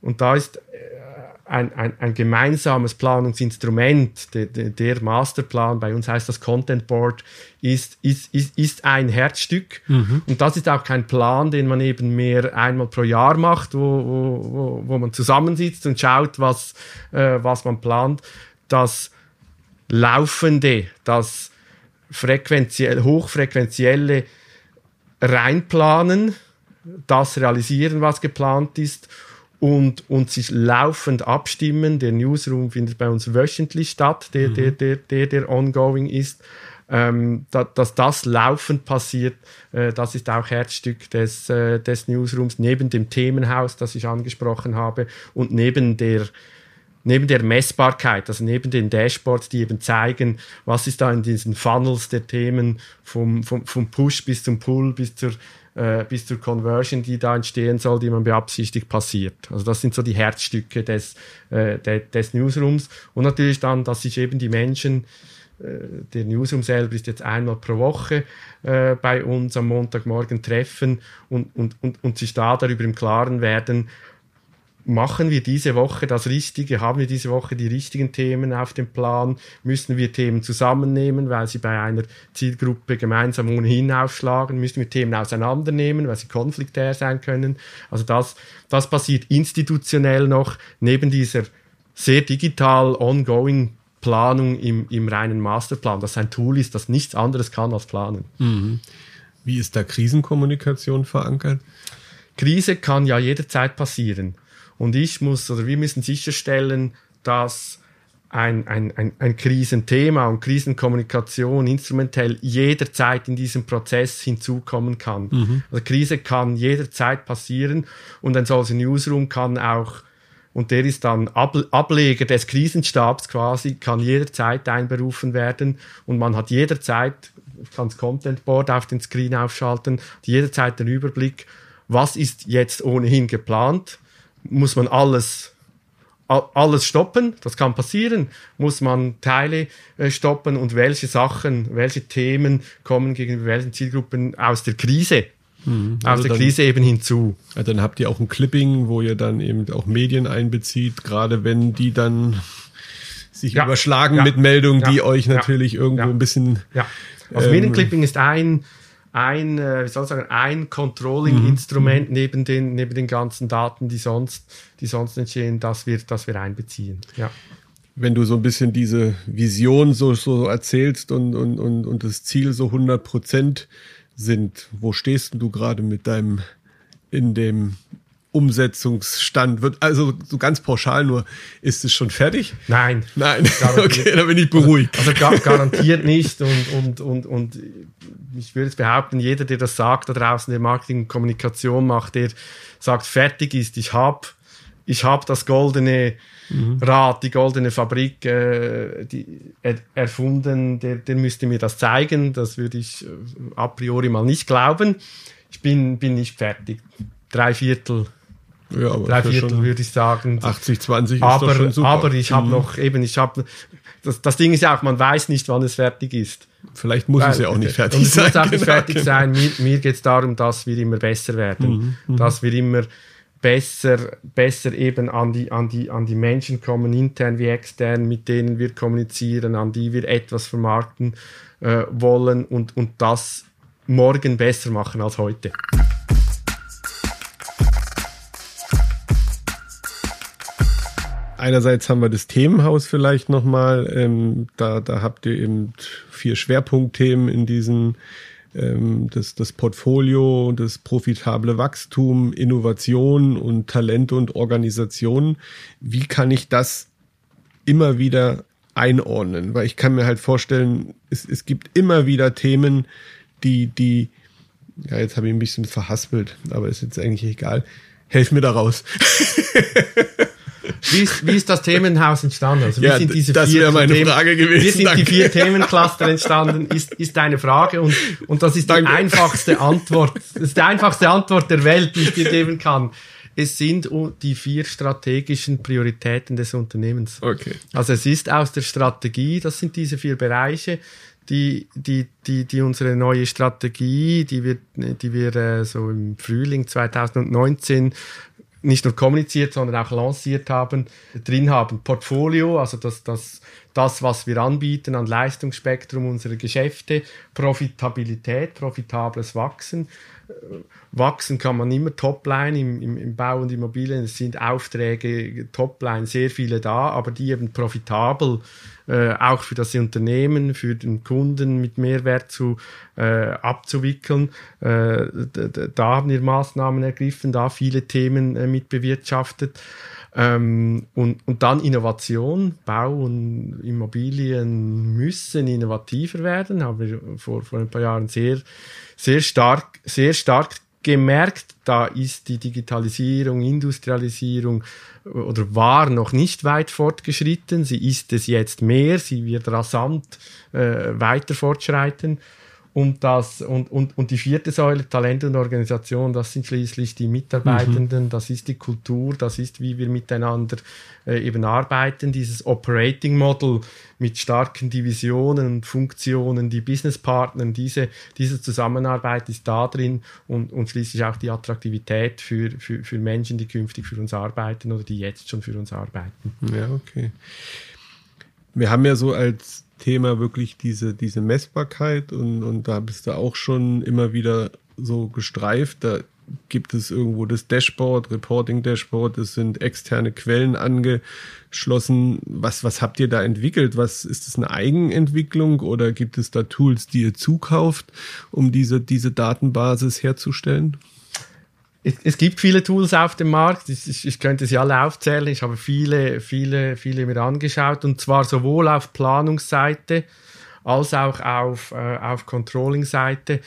Und da ist ein, ein, ein gemeinsames Planungsinstrument, der, der, Masterplan, bei uns heißt das Content Board, ist, ist, ist, ist ein Herzstück. Mhm. Und das ist auch kein Plan, den man eben mehr einmal pro Jahr macht, wo, wo, wo, wo man zusammensitzt und schaut, was, äh, was man plant. Das Laufende, das frequenziell, hochfrequentielle Reinplanen, das realisieren, was geplant ist und, und sich laufend abstimmen. Der Newsroom findet bei uns wöchentlich statt, der, mhm. der, der, der, der ongoing ist. Ähm, da, dass das laufend passiert, äh, das ist auch Herzstück des, äh, des Newsrooms, neben dem Themenhaus, das ich angesprochen habe, und neben der, neben der Messbarkeit, also neben den Dashboards, die eben zeigen, was ist da in diesen Funnels der Themen vom, vom, vom Push bis zum Pull bis zur äh, bis zur Conversion, die da entstehen soll, die man beabsichtigt, passiert. Also das sind so die Herzstücke des, äh, de, des Newsrooms. Und natürlich dann, dass sich eben die Menschen, äh, der Newsroom selber ist jetzt einmal pro Woche äh, bei uns am Montagmorgen treffen und, und, und, und sich da darüber im Klaren werden, machen wir diese Woche das Richtige? Haben wir diese Woche die richtigen Themen auf dem Plan? Müssen wir Themen zusammennehmen, weil sie bei einer Zielgruppe gemeinsam ohnehin aufschlagen? Müssen wir Themen auseinandernehmen, weil sie konfliktär sein können? Also das, das passiert institutionell noch neben dieser sehr digital ongoing Planung im, im reinen Masterplan, das ein Tool ist, das nichts anderes kann als planen. Mhm. Wie ist da Krisenkommunikation verankert? Krise kann ja jederzeit passieren. Und ich muss oder wir müssen sicherstellen, dass ein, ein, ein, ein Krisenthema und Krisenkommunikation instrumentell jederzeit in diesem Prozess hinzukommen kann. Mhm. Also Krise kann jederzeit passieren und ein solcher Newsroom kann auch und der ist dann Ableger des Krisenstabs quasi, kann jederzeit einberufen werden und man hat jederzeit, kann das Content Board auf den Screen aufschalten, jederzeit den Überblick, was ist jetzt ohnehin geplant, muss man alles alles stoppen, das kann passieren, muss man Teile äh, stoppen und welche Sachen, welche Themen kommen gegenüber welchen Zielgruppen aus der Krise, mhm. also aus der dann, Krise eben hinzu. Ja, dann habt ihr auch ein Clipping, wo ihr dann eben auch Medien einbezieht, gerade wenn die dann sich ja, überschlagen ja, mit Meldungen, die euch natürlich irgendwo ein bisschen. Ja. Also ähm, Medienclipping ist ein ein, äh, wie soll ich sagen, ein Controlling-Instrument mhm. neben, den, neben den ganzen Daten, die sonst, die sonst entstehen, das wir, das wir einbeziehen. Ja. Wenn du so ein bisschen diese Vision so, so erzählst und, und, und, und das Ziel so 100 Prozent sind, wo stehst du gerade mit deinem, in dem Umsetzungsstand wird. Also so ganz pauschal nur, ist es schon fertig? Nein. Nein. okay, da bin ich beruhigt. Also, also garantiert nicht und, und, und, und ich würde jetzt behaupten, jeder, der das sagt da draußen, der Marketing und Kommunikation macht, der sagt, fertig ist, ich habe ich hab das goldene mhm. Rad, die goldene Fabrik äh, die, er, erfunden, der, der müsste mir das zeigen. Das würde ich äh, a priori mal nicht glauben. Ich bin, bin nicht fertig. Drei Viertel ja, aber drei Viertel würde ich sagen. 80, 20 ist aber, doch schon super. Aber ich habe mhm. noch eben, ich habe, das, das Ding ist ja auch, man weiß nicht, wann es fertig ist. Vielleicht muss Weil, es ja auch nicht fertig sein. Es muss auch nicht genau, fertig genau. sein. Mir, mir geht es darum, dass wir immer besser werden. Mhm, mhm, dass wir immer besser, besser eben an die, an, die, an die Menschen kommen, intern wie extern, mit denen wir kommunizieren, an die wir etwas vermarkten äh, wollen und, und das morgen besser machen als heute. Einerseits haben wir das Themenhaus vielleicht nochmal. Ähm, da, da habt ihr eben vier Schwerpunktthemen in diesen ähm, das, das Portfolio, das profitable Wachstum, Innovation und Talente und Organisation. Wie kann ich das immer wieder einordnen? Weil ich kann mir halt vorstellen, es, es gibt immer wieder Themen, die, die Ja, jetzt habe ich ein bisschen verhaspelt, aber ist jetzt eigentlich egal. Helf mir da raus. Wie ist, wie ist das Themenhaus entstanden? Also, wie Ja, sind diese das vier wäre meine Themen- Frage gewesen, Wie sind danke. die vier Themencluster entstanden? Ist, ist deine Frage und, und das ist die Danke. einfachste Antwort. Das ist die einfachste Antwort der Welt, die ich dir geben kann. Es sind die vier strategischen Prioritäten des Unternehmens. Okay. Also es ist aus der Strategie, das sind diese vier Bereiche, die, die, die, die unsere neue Strategie, die wir, die wir äh, so im Frühling 2019 nicht nur kommuniziert, sondern auch lanciert haben, drin haben. Portfolio, also das, das, das, was wir anbieten an Leistungsspektrum unserer Geschäfte, Profitabilität, profitables Wachsen. Wachsen kann man immer Topline im, im, im Bau und Immobilien. Es sind Aufträge, Topline, sehr viele da, aber die eben profitabel äh, auch für das Unternehmen, für den Kunden mit Mehrwert zu äh, abzuwickeln. Äh, da haben wir Maßnahmen ergriffen, da viele Themen äh, mit bewirtschaftet. Ähm, und, und dann Innovation, Bau und Immobilien müssen innovativer werden, haben wir vor, vor ein paar Jahren sehr, sehr stark, sehr stark gemerkt, da ist die Digitalisierung, Industrialisierung äh, oder war noch nicht weit fortgeschritten. Sie ist es jetzt mehr, sie wird rasant äh, weiter fortschreiten. Und, das, und, und, und die vierte Säule, Talent und Organisation, das sind schließlich die Mitarbeitenden, das ist die Kultur, das ist, wie wir miteinander äh, eben arbeiten, dieses Operating Model mit starken Divisionen und Funktionen, die Businesspartnern, diese, diese Zusammenarbeit ist da drin und, und schließlich auch die Attraktivität für, für, für Menschen, die künftig für uns arbeiten oder die jetzt schon für uns arbeiten. Ja, okay. Wir haben ja so als Thema wirklich diese, diese Messbarkeit und, und da bist du auch schon immer wieder so gestreift. Da gibt es irgendwo das Dashboard, Reporting Dashboard, es sind externe Quellen angeschlossen. Was, was habt ihr da entwickelt? Was ist das eine Eigenentwicklung oder gibt es da Tools, die ihr zukauft, um diese, diese Datenbasis herzustellen? Es, es gibt viele Tools auf dem Markt. Ich, ich, könnte sie alle aufzählen. Ich habe viele, viele, viele mir angeschaut und zwar sowohl auf Planungsseite als auch auf, äh, auf Controlling-Seite.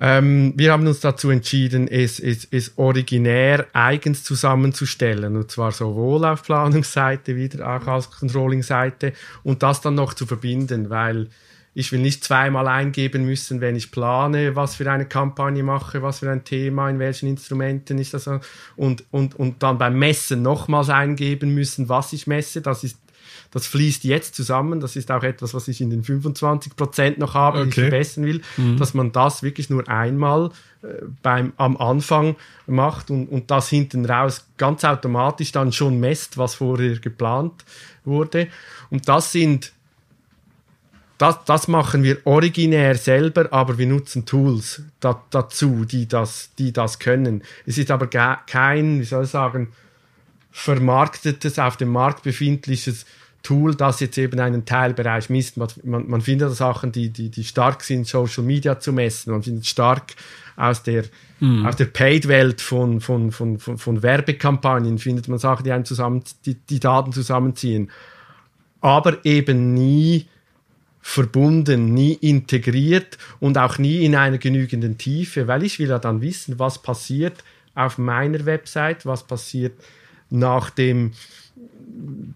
Ähm, wir haben uns dazu entschieden, es, es, es originär eigens zusammenzustellen. Und zwar sowohl auf Planungsseite wie auch als Controlling-Seite und das dann noch zu verbinden, weil ich will nicht zweimal eingeben müssen, wenn ich plane, was für eine Kampagne mache, was für ein Thema, in welchen Instrumenten ist das und, und, und dann beim Messen nochmals eingeben müssen, was ich messe. Das ist das fließt jetzt zusammen. Das ist auch etwas, was ich in den 25 Prozent noch habe, die ich Okay. verbessern will, dass man das wirklich nur einmal äh, beim, am Anfang macht und, und das hinten raus ganz automatisch dann schon messt, was vorher geplant wurde. Und das sind das, das machen wir originär selber, aber wir nutzen Tools da, dazu, die das, die das können. Es ist aber kein, wie soll ich sagen, vermarktetes, auf dem Markt befindliches Tool, das jetzt eben einen Teilbereich misst. Man, man, man findet Sachen, die, die, die stark sind, Social Media zu messen. Man findet stark aus der, aus der Paid-Welt von, von, von, von, von Werbekampagnen, findet man Sachen, die, einen zusammen, die, die Daten zusammenziehen. Aber eben nie verbunden, nie integriert und auch nie in einer genügenden Tiefe, weil ich will ja dann wissen, was passiert auf meiner Website, was passiert nach dem,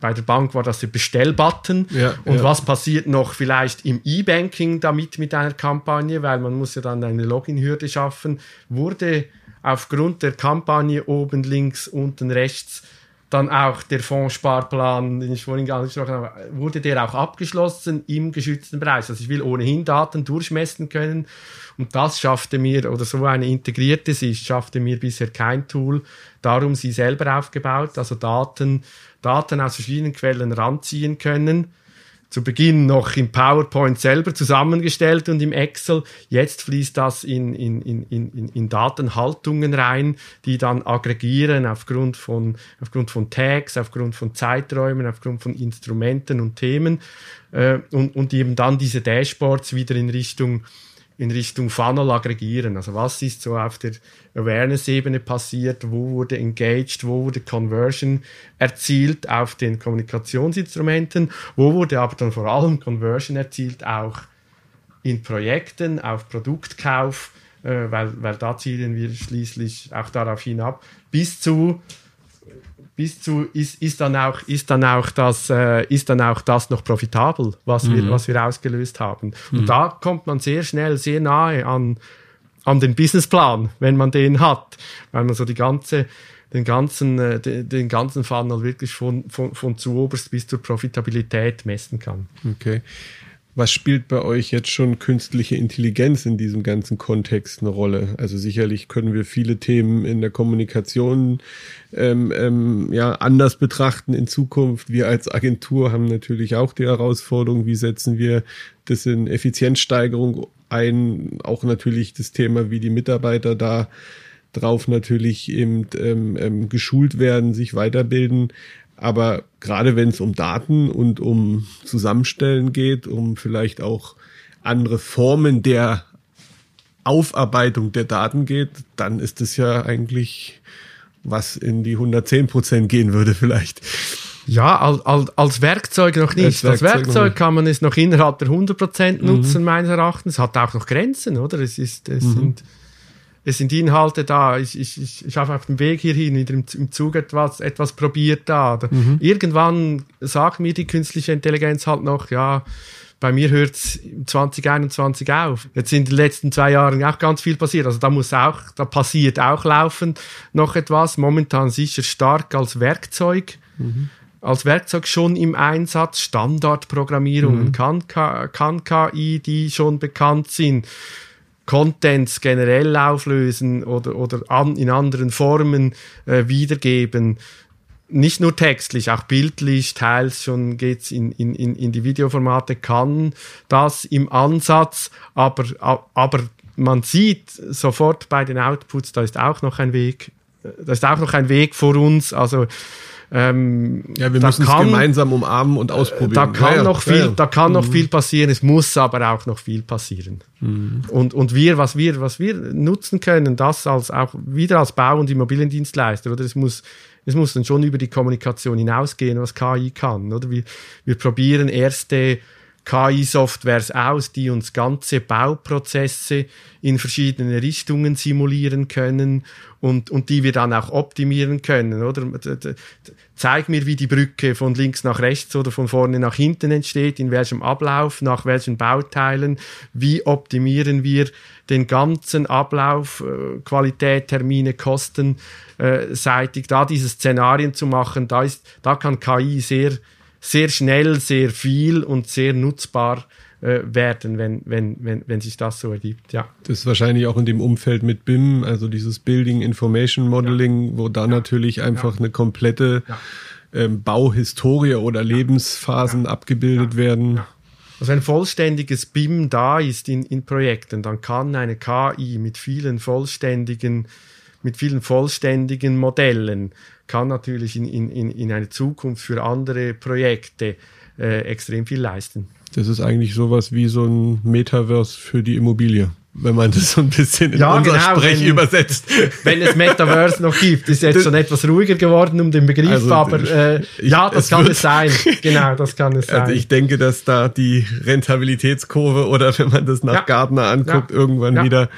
bei der Bank war das der Bestellbutton Ja, und ja. was passiert noch vielleicht im E-Banking damit mit einer Kampagne, weil man muss ja dann eine Login-Hürde schaffen, wurde aufgrund der Kampagne oben links, unten rechts dann auch der Fondssparplan, den ich vorhin angesprochen habe, wurde der auch abgeschlossen im geschützten Bereich. Also ich will ohnehin Daten durchmessen können und das schaffte mir, oder so eine integrierte Sicht, schaffte mir bisher kein Tool. Darum sie selber aufgebaut, also Daten, Daten aus verschiedenen Quellen ranziehen können zu Beginn noch im PowerPoint selber zusammengestellt und im Excel. Jetzt fließt das in, in, in, in, in Datenhaltungen rein, die dann aggregieren aufgrund von, aufgrund von Tags, aufgrund von Zeiträumen, aufgrund von Instrumenten und Themen äh, und, und eben dann diese Dashboards wieder in Richtung in Richtung Funnel aggregieren. Also was ist so auf der Awareness-Ebene passiert, wo wurde engaged, wo wurde Conversion erzielt auf den Kommunikationsinstrumenten, wo wurde aber dann vor allem Conversion erzielt auch in Projekten, auf Produktkauf, äh, weil, weil da zielen wir schließlich auch darauf hinab, bis zu bis zu ist, ist dann auch ist dann auch das äh, ist dann auch das noch profitabel was mhm. wir was wir ausgelöst haben und mhm. da kommt man sehr schnell sehr nahe an an den Businessplan wenn man den hat weil man so die ganze den ganzen äh, den, den ganzen Funnel wirklich von, von von zu oberst bis zur Profitabilität messen kann okay was spielt bei euch jetzt schon künstliche Intelligenz in diesem ganzen Kontext eine Rolle? Also sicherlich können wir viele Themen in der Kommunikation ähm, ähm, ja anders betrachten in Zukunft. Wir als Agentur haben natürlich auch die Herausforderung, wie setzen wir das in Effizienzsteigerung ein? Auch natürlich das Thema, wie die Mitarbeiter da drauf natürlich eben ähm, ähm, geschult werden, sich weiterbilden. Aber gerade wenn es um Daten und um Zusammenstellen geht, um vielleicht auch andere Formen der Aufarbeitung der Daten geht, dann ist es ja eigentlich was in die 110 Prozent gehen würde vielleicht. Ja, als, als, als Werkzeug noch nicht. Als Werkzeug, als Werkzeug kann man es noch innerhalb der 100 Prozent nutzen, mhm. meines Erachtens. Es hat auch noch Grenzen, oder? Es ist, es mhm. sind es sind Inhalte da. Ich, ich, ich, ich habe auf dem Weg hierhin wieder im, im Zug etwas, etwas probiert da. Mhm. Irgendwann sagt mir die künstliche Intelligenz halt noch, ja, bei mir hört es 2021 auf. Jetzt sind in den letzten zwei Jahren auch ganz viel passiert. Also da muss auch, da passiert auch laufend noch etwas. Momentan sicher stark als Werkzeug. Mhm. Als Werkzeug schon im Einsatz. Standardprogrammierungen mhm. kann, kann KI, die schon bekannt sind. Contents generell auflösen oder, oder an, in anderen Formen äh, wiedergeben. Nicht nur textlich, auch bildlich, teils schon geht's in, in, in die Videoformate, kann das im Ansatz, aber, aber man sieht sofort bei den Outputs, da ist auch noch ein Weg, äh, da ist auch noch ein Weg vor uns. Also ähm, ja, wir müssen kann, es gemeinsam umarmen und ausprobieren. Da kann ja, noch viel, ja. da kann mhm. noch viel passieren. Es muss aber auch noch viel passieren. Mhm. Und, und wir, was wir, was wir nutzen können, das als auch wieder als Bau- und Immobiliendienstleister, oder? Es muss, es muss dann schon über die Kommunikation hinausgehen, was KI kann, oder? Wir, wir probieren erste KI-Softwares aus, die uns ganze Bauprozesse in verschiedene Richtungen simulieren können und, und die wir dann auch optimieren können, oder? Zeig mir, wie die Brücke von links nach rechts oder von vorne nach hinten entsteht, in welchem Ablauf, nach welchen Bauteilen, wie optimieren wir den ganzen Ablauf, äh, Qualität, Termine, Kosten, äh, seitig, da diese Szenarien zu machen, da ist, da kann KI sehr, sehr schnell, sehr viel und sehr nutzbar äh, werden, wenn, wenn, wenn, wenn sich das so ergibt. Ja. Das ist wahrscheinlich auch in dem Umfeld mit BIM, also dieses Building Information Modeling, ja. wo da ja. natürlich einfach ja. eine komplette ähm, Bauhistorie oder Lebensphasen abgebildet werden. Also ein vollständiges BIM da ist in, in Projekten, dann kann eine KI mit vielen vollständigen mit vielen vollständigen Modellen kann natürlich in, in, in eine Zukunft für andere Projekte äh, extrem viel leisten. Das ist eigentlich sowas wie so ein Metaverse für die Immobilie wenn man das so ein bisschen in ja, unser genau, Sprech wenn, übersetzt. Wenn es Metaverse noch gibt, ist jetzt schon etwas ruhiger geworden um den Begriff, also, aber äh, ja, das es kann es sein. Genau, das kann es also sein. Also ich denke, dass da die Rentabilitätskurve oder wenn man das nach ja, Gartner anguckt, ja, irgendwann ja. wieder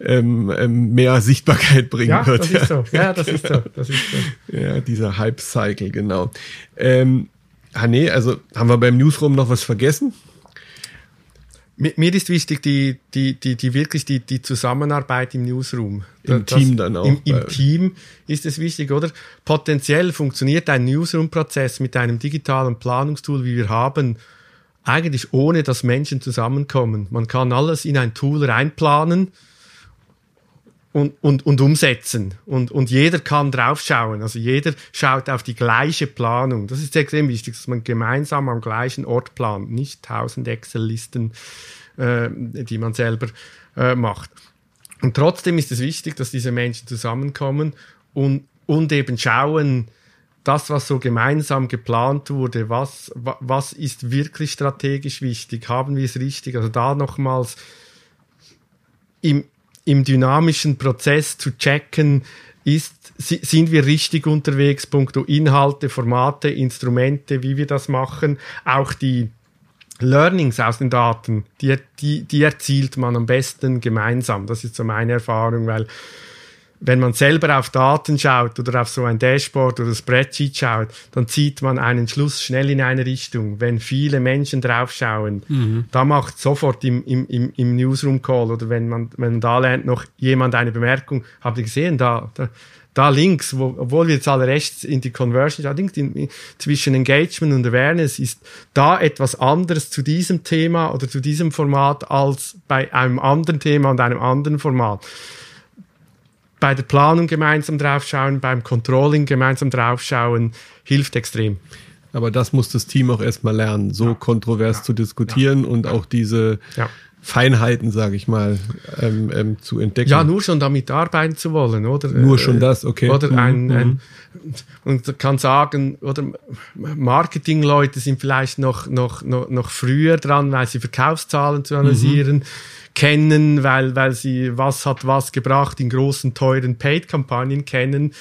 ähm, ähm, mehr Sichtbarkeit bringen ja, wird. Das ist so. Ja, das ist so. Das ist so. Ja, dieser Hype-Cycle, genau. Ähm, ah nee, also haben wir beim Newsroom noch was vergessen? Mir, ist wichtig, die, die, die, die wirklich die, die Zusammenarbeit im Newsroom. Im das, Team dann auch. Im, im Team ist es wichtig, oder? Potenziell funktioniert ein Newsroom-Prozess mit einem digitalen Planungstool, wie wir haben, eigentlich ohne dass Menschen zusammenkommen. Man kann alles in ein Tool reinplanen und, und, und umsetzen. Und, und jeder kann draufschauen. Also jeder schaut auf die gleiche Planung. Das ist extrem wichtig, dass man gemeinsam am gleichen Ort plant, nicht tausend Excel-Listen, äh, die man selber äh, macht. Und trotzdem ist es wichtig, dass diese Menschen zusammenkommen und, und eben schauen, das, was so gemeinsam geplant wurde, was, was ist wirklich strategisch wichtig? Haben wir es richtig? Also da nochmals im, im dynamischen Prozess zu checken, ist, sind wir richtig unterwegs, punkto Inhalte, Formate, Instrumente, wie wir das machen, auch die Learnings aus den Daten, die, die, die erzielt man am besten gemeinsam. Das ist so meine Erfahrung, weil wenn man selber auf Daten schaut oder auf so ein Dashboard oder Spreadsheet schaut, dann zieht man einen Schluss schnell in eine Richtung. Wenn viele Menschen draufschauen, mhm. da macht sofort im, im, im, im Newsroom-Call oder wenn man, wenn man da lernt noch jemand eine Bemerkung, habt ihr gesehen, da, da, da links, wo, obwohl wir jetzt alle rechts in die Conversion, da links in, zwischen Engagement und Awareness ist da etwas anderes zu diesem Thema oder zu diesem Format als bei einem anderen Thema und einem anderen Format bei der Planung gemeinsam draufschauen, beim Controlling gemeinsam draufschauen, hilft extrem. Aber das muss das Team auch erstmal lernen, so ja. kontrovers ja. zu diskutieren und auch diese Feinheiten, sage ich mal, ähm, ähm, zu entdecken. Ja, nur schon damit arbeiten zu wollen, oder? Nur schon äh, das, okay. Oder ein, mhm. ein und kann sagen, oder Marketingleute sind vielleicht noch, noch, noch, noch früher dran, weil sie Verkaufszahlen zu analysieren. Mhm kennen, weil, weil sie was hat was gebracht in großen, teuren Paid-Kampagnen kennen.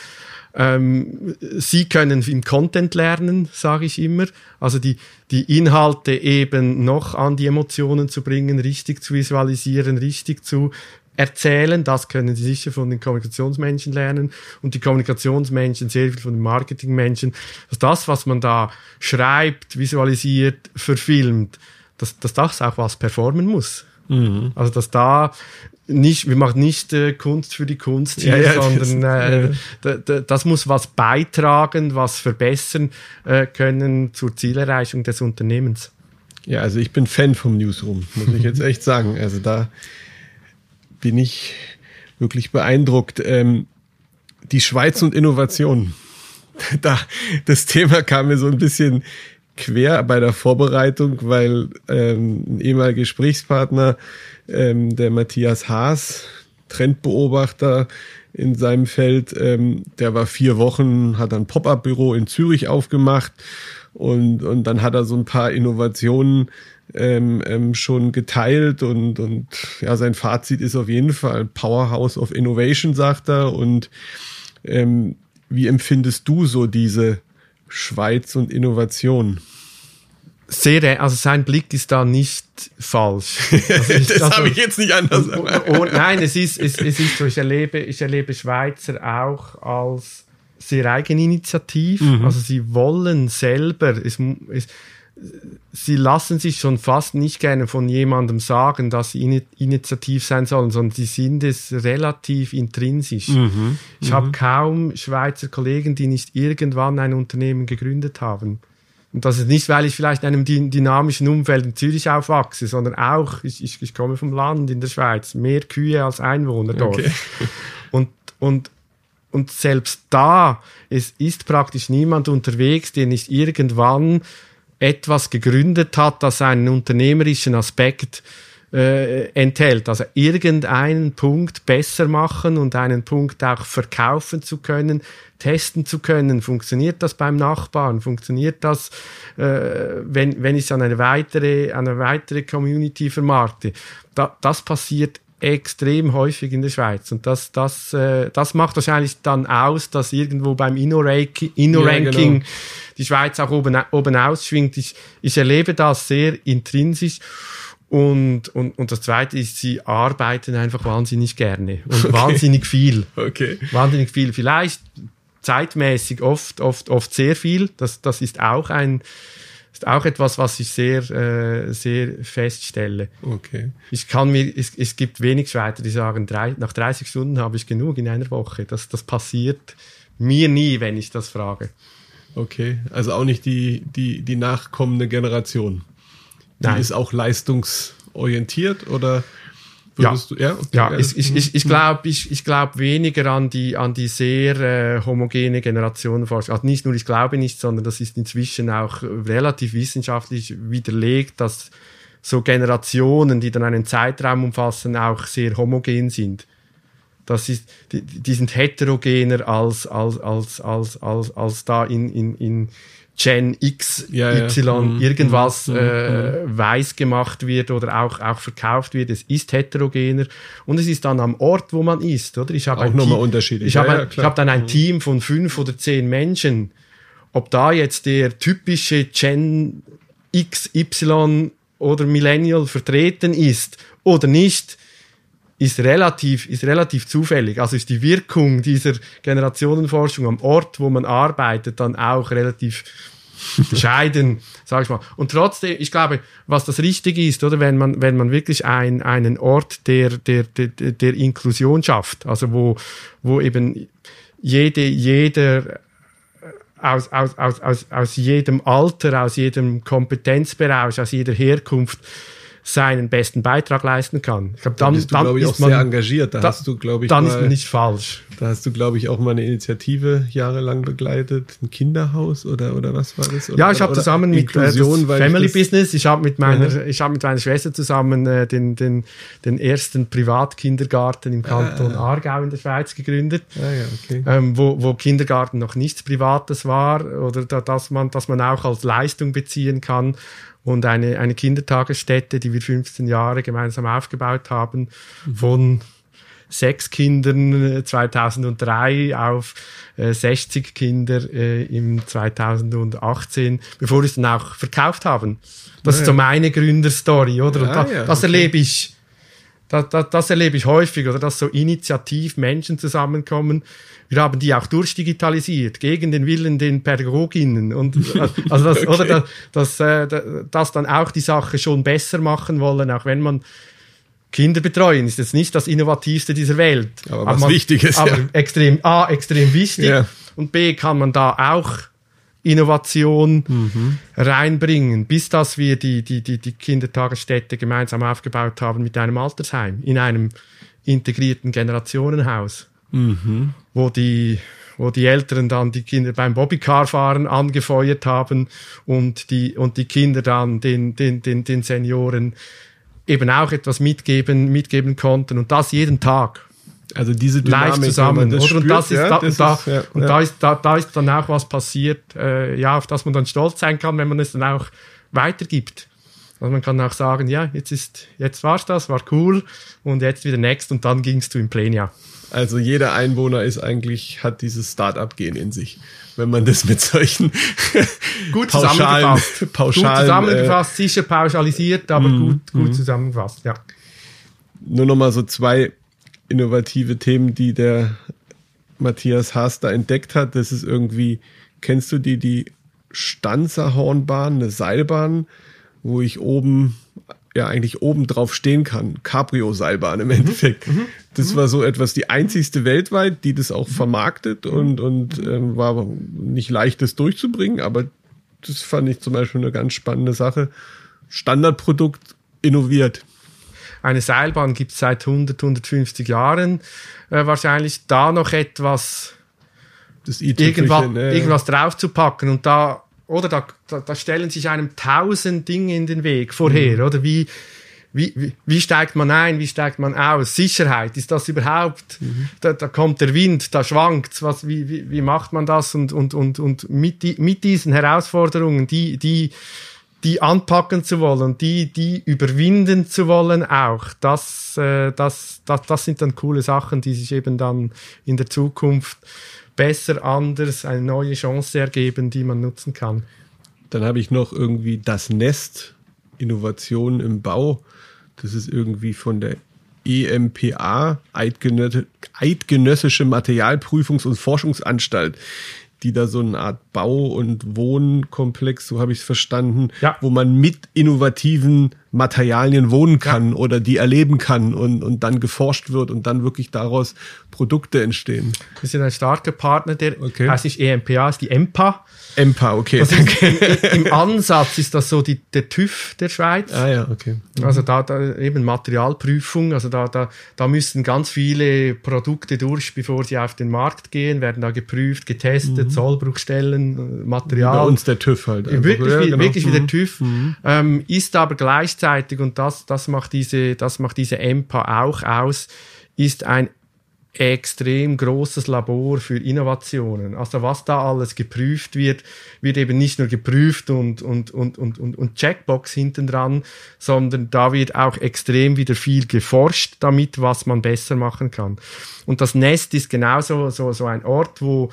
Ähm, sie können im Content lernen, sage ich immer. Also die, die Inhalte eben noch an die Emotionen zu bringen, richtig zu visualisieren, richtig zu erzählen. Das können sie sicher von den Kommunikationsmenschen lernen und die Kommunikationsmenschen sehr viel von den Marketingmenschen. Dass das, was man da schreibt, visualisiert, verfilmt, dass, dass das auch was performen muss. Mhm. Also dass da nicht, wir machen nicht äh, Kunst für die Kunst hier, ja, ja, sondern äh, ja. das muss was beitragen, was verbessern äh, können zur Zielerreichung des Unternehmens. Ja, also ich bin Fan vom Newsroom, muss ich jetzt echt sagen. Also da bin ich wirklich beeindruckt. Ähm, die Schweiz und Innovation. Da, das Thema kam mir so ein bisschen quer bei der Vorbereitung, weil ähm, ein ehemaliger Gesprächspartner, ähm, der Matthias Haas, Trendbeobachter in seinem Feld, ähm, der war vier Wochen, hat ein Pop-up-Büro in Zürich aufgemacht und, und dann hat er so ein paar Innovationen ähm, ähm, schon geteilt und, und ja, sein Fazit ist auf jeden Fall Powerhouse of Innovation, sagt er. Und ähm, wie empfindest du so diese Schweiz und Innovation. Sehr, also sein Blick ist da nicht falsch. Also ich, das also, habe ich jetzt nicht anders. Und, und, nein, es ist, es, es ist so, ich erlebe, ich erlebe Schweizer auch als sehr eigeninitiativ. Mhm. Also sie wollen selber, es, es, sie lassen sich schon fast nicht gerne von jemandem sagen, dass sie initiativ sein sollen, sondern sie sind es relativ intrinsisch. Mhm. Ich mhm. habe kaum Schweizer Kollegen, die nicht irgendwann ein Unternehmen gegründet haben. Und das ist nicht, weil ich vielleicht in einem dynamischen Umfeld in Zürich aufwachse, sondern auch, ich, ich, ich komme vom Land in der Schweiz, mehr Kühe als Einwohner dort. Okay. Und, und, und selbst da, es ist praktisch niemand unterwegs, der nicht irgendwann etwas gegründet hat, das einen unternehmerischen Aspekt äh, enthält. Also irgendeinen Punkt besser machen und einen Punkt auch verkaufen zu können, testen zu können. Funktioniert das beim Nachbarn? Funktioniert das, äh, wenn, wenn ich es an eine weitere, an eine weitere Community vermarkte? Da, das passiert extrem häufig in der Schweiz. Und das, das, äh, das macht wahrscheinlich dann aus, dass irgendwo beim Inno-Ranking Inno ja, genau. die Schweiz auch oben, oben ausschwingt. Ich, ich erlebe das sehr intrinsisch. Und, und, und das Zweite ist, sie arbeiten einfach wahnsinnig gerne und okay. wahnsinnig viel. Okay. Wahnsinnig viel. Vielleicht zeitmäßig oft, oft, oft sehr viel. Das, das ist auch ein, ist auch etwas, was ich sehr, äh, sehr feststelle. Okay. Ich kann mir, es, es gibt wenig Schweizer, die sagen, drei, nach 30 Stunden habe ich genug in einer Woche. Das, das passiert mir nie, wenn ich das frage. Okay, also auch nicht die, die, die nachkommende Generation. Die Nein. ist auch leistungsorientiert oder? Ja, du, ja, okay, ja, ich, ich, ich, ich glaube ich, ich glaub weniger an die, an die sehr äh, homogene Generationenforschung. Also nicht nur ich glaube nicht, sondern das ist inzwischen auch relativ wissenschaftlich widerlegt, dass so Generationen, die dann einen Zeitraum umfassen, auch sehr homogen sind. Das ist, die, die sind heterogener als, als, als, als, als, als da in, in, in Gen X, ja, Y, mhm. irgendwas mhm. äh, mhm. weiß gemacht wird oder auch, auch verkauft wird. Es ist heterogener und es ist dann am Ort, wo man ist, oder? Ich habe auch nochmal unterschiedlich. Ich habe ja, hab dann ein mhm. Team von fünf oder zehn Menschen. Ob da jetzt der typische Gen XY oder Millennial vertreten ist oder nicht, ist relativ, ist relativ zufällig. Also ist die Wirkung dieser Generationenforschung am Ort, wo man arbeitet, dann auch relativ bescheiden, sage ich mal. Und trotzdem, ich glaube, was das Richtige ist, oder wenn man, wenn man wirklich ein, einen Ort der, der, der, der Inklusion schafft, also wo, wo eben jede, jeder aus, aus, aus, aus, aus jedem Alter, aus jedem Kompetenzbereich, aus jeder Herkunft seinen besten Beitrag leisten kann. Ich glaube, dann, da bist du, dann glaube ich, auch man, sehr engagiert. Da, da, hast du, glaube ich, dann mal, ist man nicht falsch. Da hast du, glaube ich, auch mal eine Initiative jahrelang begleitet, ein Kinderhaus oder oder was war das? Oder, ja, ich habe zusammen mit äh, Family ich Business, ich habe mit meiner, ja. ich habe mit meiner Schwester zusammen äh, den den den ersten Privatkindergarten im Kanton ah. Aargau in der Schweiz gegründet, ah, ja, okay. ähm, wo wo Kindergarten noch nichts Privates war oder da, dass man dass man auch als Leistung beziehen kann und eine, eine Kindertagesstätte, die wir 15 Jahre gemeinsam aufgebaut haben, mhm. von sechs Kindern 2003 äh, auf äh, 60 Kinder äh, im 2018, bevor wir es dann auch verkauft haben. Das ja, ist so meine Gründerstory, oder? Ja, da, ja, das okay. erlebe ich das, das, das erlebe ich häufig, oder dass so initiativ Menschen zusammenkommen. Wir haben die auch durchdigitalisiert, gegen den Willen den Pädagoginnen. Und, also das, okay. oder dass, dass, äh, dass dann auch die Sache schon besser machen wollen, auch wenn man Kinder betreuen ist jetzt nicht das Innovativste dieser Welt. Aber was man, Wichtiges. Aber ja. extrem, A, extrem wichtig. Ja. Und B, kann man da auch Innovation mhm. reinbringen, bis dass wir die, die, die, die Kindertagesstätte gemeinsam aufgebaut haben mit einem Altersheim, in einem integrierten Generationenhaus, mhm. wo die wo die Eltern dann die Kinder beim Bobbycar-Fahren angefeuert haben und die, und die Kinder dann den, den, den, den Senioren eben auch etwas mitgeben, mitgeben konnten und das jeden Tag. Also diese Dynamik, live zusammen, oder? Spürt, und das ist, ja, da, das da, ist, ja, und ja. da ist, da, da ist dann auch was passiert, äh, ja, auf das man dann stolz sein kann, wenn man es dann auch weitergibt. Also man kann auch sagen, ja, jetzt ist, jetzt war's das, war cool, und jetzt wieder next, und dann gingst du im Plenia. Also jeder Einwohner ist eigentlich, hat dieses Start-up-Gen in sich. Wenn man das mit solchen gut zusammengefasst, pauschal, gut zusammengefasst, äh, sicher pauschalisiert, aber mm, gut, gut mm. zusammengefasst, ja. Nur noch mal so zwei innovative Themen, die der Matthias Haas da entdeckt hat. Das ist irgendwie, kennst du die, die Stanzerhornbahn, eine Seilbahn, wo ich oben, ja eigentlich oben drauf stehen kann. Cabrio-Seilbahn im mhm. Endeffekt. Mhm. Das mhm. war so etwas, die einzigste weltweit, die das auch vermarktet und, und äh, war nicht leicht, das durchzubringen, aber das fand ich zum Beispiel eine ganz spannende Sache. Standardprodukt innoviert. Eine Seilbahn gibt es seit 100, 150 Jahren. Äh, wahrscheinlich da noch etwas, irgendwas, ne? irgendwas draufzupacken und da, oder da, da, da, stellen sich einem tausend Dinge in den Weg vorher, mhm. oder wie, wie, wie, wie, steigt man ein, wie steigt man aus? Sicherheit, ist das überhaupt? Mhm. Da, da, kommt der Wind, da schwankt was, wie, wie, wie macht man das? Und, und, und, und mit, die, mit diesen Herausforderungen, die, die die anpacken zu wollen, die, die überwinden zu wollen auch. Das, äh, das, das, das sind dann coole Sachen, die sich eben dann in der Zukunft besser, anders, eine neue Chance ergeben, die man nutzen kann. Dann habe ich noch irgendwie das Nest, Innovation im Bau. Das ist irgendwie von der EMPA, Eidgenössische Materialprüfungs- und Forschungsanstalt die da so eine Art Bau- und Wohnkomplex, so habe ich es verstanden, ja. wo man mit innovativen Materialien wohnen kann ja. oder die erleben kann und, und dann geforscht wird und dann wirklich daraus Produkte entstehen. Wir sind ein starker Partner, der okay. heißt nicht EMPA, ist die EMPA. EMPA, okay. Ist, Im Ansatz ist das so die, der TÜV der Schweiz. Ah ja, okay. Mhm. Also da, da eben Materialprüfung, also da, da, da müssen ganz viele Produkte durch, bevor sie auf den Markt gehen, werden da geprüft, getestet, mhm. Zollbruchstellen, Material. Bei uns der TÜV halt. Einfach. Wirklich, ja, genau. wirklich wie der mhm. TÜV. Mhm. Ähm, ist aber gleichzeitig, und das, das macht diese, das macht diese EMPA auch aus, ist ein extrem großes Labor für Innovationen. Also was da alles geprüft wird, wird eben nicht nur geprüft und, und, und, und, und, und Checkbox hinten dran, sondern da wird auch extrem wieder viel geforscht damit, was man besser machen kann. Und das Nest ist genauso so, so ein Ort, wo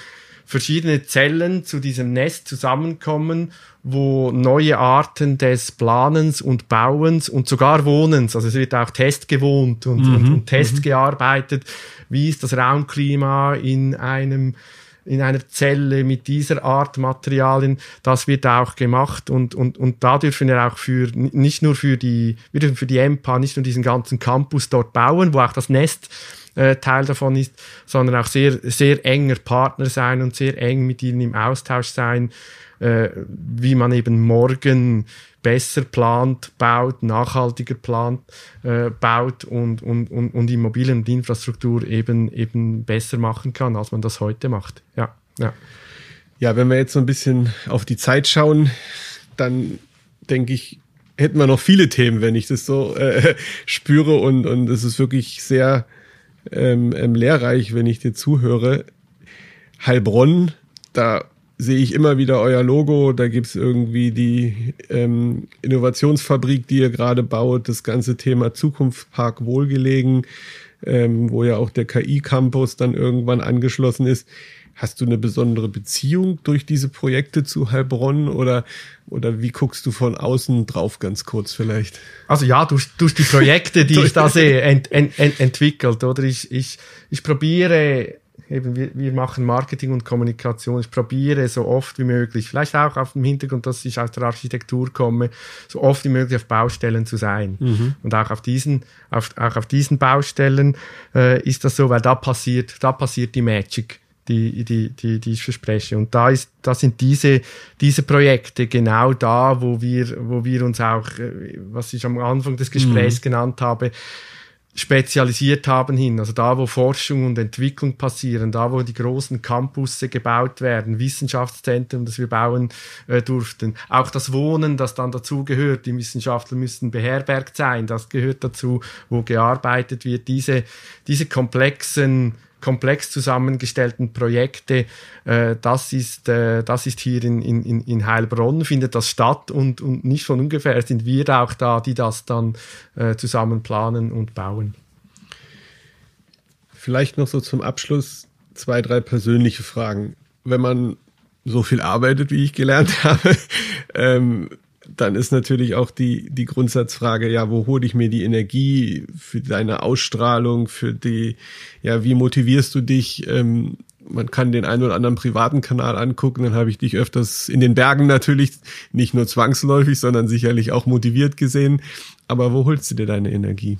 verschiedene Zellen zu diesem Nest zusammenkommen, wo neue Arten des Planens und Bauens und sogar Wohnens, also es wird auch Test gewohnt und, mhm. und, und Test mhm. gearbeitet, wie ist das Raumklima in einem in einer Zelle mit dieser Art Materialien, das wird auch gemacht und, und, und da dürfen wir auch für, nicht nur für die, wir dürfen für die EMPA nicht nur diesen ganzen Campus dort bauen, wo auch das Nest äh, Teil davon ist, sondern auch sehr, sehr enger Partner sein und sehr eng mit ihnen im Austausch sein, äh, wie man eben morgen besser plant, baut, nachhaltiger plant, äh, baut und, und, und, und Immobilien und Infrastruktur eben, eben besser machen kann, als man das heute macht. Ja, ja. Ja, wenn wir jetzt so ein bisschen auf die Zeit schauen, dann denke ich, hätten wir noch viele Themen, wenn ich das so äh, spüre und, und es ist wirklich sehr ähm, ähm, lehrreich, wenn ich dir zuhöre. Heilbronn, da sehe ich immer wieder euer Logo. Da gibt's irgendwie die ähm, Innovationsfabrik, die ihr gerade baut, das ganze Thema Zukunftspark wohlgelegen, ähm, wo ja auch der KI-Campus dann irgendwann angeschlossen ist. Hast du eine besondere Beziehung durch diese Projekte zu Heilbronn oder, oder wie guckst du von außen drauf ganz kurz vielleicht? Also ja, durch, durch die Projekte, die ich da sehe, ent, ent, ent, entwickelt, oder? Ich, ich, ich probiere eben wir, wir machen Marketing und Kommunikation. Ich probiere so oft wie möglich, vielleicht auch auf dem Hintergrund, dass ich aus der Architektur komme, so oft wie möglich auf Baustellen zu sein. Mhm. Und auch auf diesen, auf, auch auf diesen Baustellen äh, ist das so, weil da passiert, da passiert die Magic die, die, die, die ich verspreche. Und da ist, da sind diese, diese Projekte genau da, wo wir, wo wir uns auch, äh, was ich am Anfang des Gesprächs mhm. genannt habe, spezialisiert haben hin. Also da, wo Forschung und Entwicklung passieren, da, wo die großen Campusse gebaut werden, Wissenschaftszentren, das wir bauen äh, durften. Auch das Wohnen, das dann dazu gehört. Die Wissenschaftler müssen beherbergt sein. Das gehört dazu, wo gearbeitet wird. Diese, diese komplexen komplex zusammengestellten Projekte, äh, das, ist, äh, das ist hier in, in, in Heilbronn, findet das statt und, und nicht von ungefähr sind wir auch da, die das dann äh, zusammen planen und bauen. Vielleicht noch so zum Abschluss zwei, drei persönliche Fragen. Wenn man so viel arbeitet, wie ich gelernt habe, ähm, dann ist natürlich auch die, die Grundsatzfrage, ja, wo hole ich mir die Energie für deine Ausstrahlung, für die, ja, wie motivierst du dich? Ähm, man kann den einen oder anderen privaten Kanal angucken, dann habe ich dich öfters in den Bergen natürlich nicht nur zwangsläufig, sondern sicherlich auch motiviert gesehen. Aber wo holst du dir deine Energie?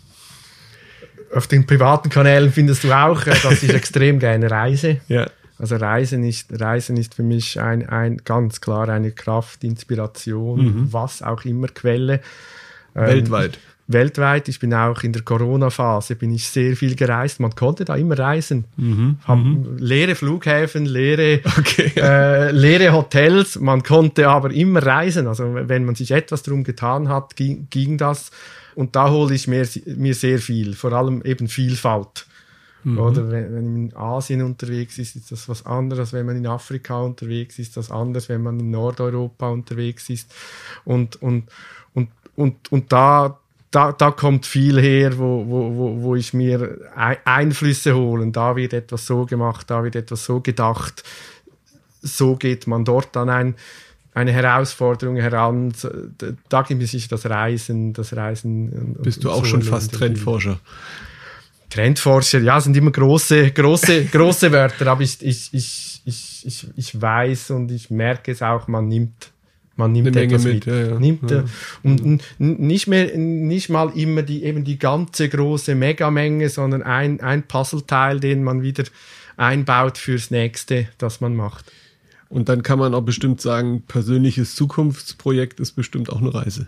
Auf den privaten Kanälen findest du auch, äh, dass ich extrem gerne reise. Ja. Also Reisen ist, Reisen ist für mich ein, ein ganz klar eine Kraft, Inspiration, mhm. was auch immer Quelle. Ähm, weltweit. weltweit. Ich bin auch in der Corona-Phase, bin ich sehr viel gereist. Man konnte da immer reisen. Mhm. mhm. Leere Flughäfen, leere, okay. äh, leere Hotels. Man konnte aber immer reisen. Also wenn man sich etwas darum getan hat, ging, ging das. Und da hole ich mir, mir sehr viel, vor allem eben Vielfalt. Mhm. Oder wenn, wenn man in Asien unterwegs ist, ist das was anderes. Wenn man in Afrika unterwegs ist, ist das anders. Wenn man in Nordeuropa unterwegs ist. Und, und, und, und, und da, da, da kommt viel her, wo, wo, wo ich mir Einflüsse holen. Da wird etwas so gemacht, da wird etwas so gedacht. So geht man dort an ein, eine Herausforderung heran. Da gibt es sich das Reisen, das Reisen. Bist du auch so schon fast Trendforscher? Trendforscher, ja, sind immer große, große, große Wörter, aber ich, ich, ich, ich, ich, ich weiß und ich merke es auch, man nimmt, man nimmt Eine etwas mit. mit. Ja, ja. Nimmt, ja. Und nicht mehr, nicht mal immer die, eben die ganze große Megamenge, sondern ein, ein Puzzleteil, den man wieder einbaut fürs nächste, das man macht. Und dann kann man auch bestimmt sagen, persönliches Zukunftsprojekt ist bestimmt auch eine Reise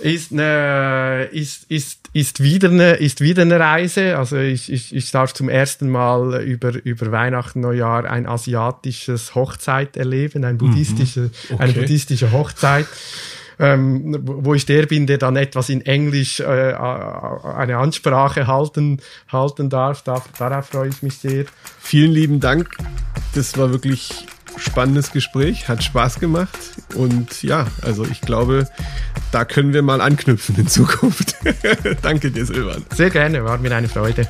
ist, eine, ist, ist, ist, wieder eine, ist wieder eine Reise. Also ich, ich, ich darf zum ersten Mal über, über Weihnachten, Neujahr ein asiatisches Hochzeit erleben, ein buddhistische, mhm. okay. eine buddhistische Hochzeit. Ähm, wo ich der bin, der dann etwas in Englisch äh, eine Ansprache halten, halten darf. darf. Darauf freue ich mich sehr. Vielen lieben Dank. Das war wirklich spannendes Gespräch, hat Spaß gemacht und ja, also ich glaube, da können wir mal anknüpfen in Zukunft. Danke dir, Silvan. Sehr gerne, war mir eine Freude.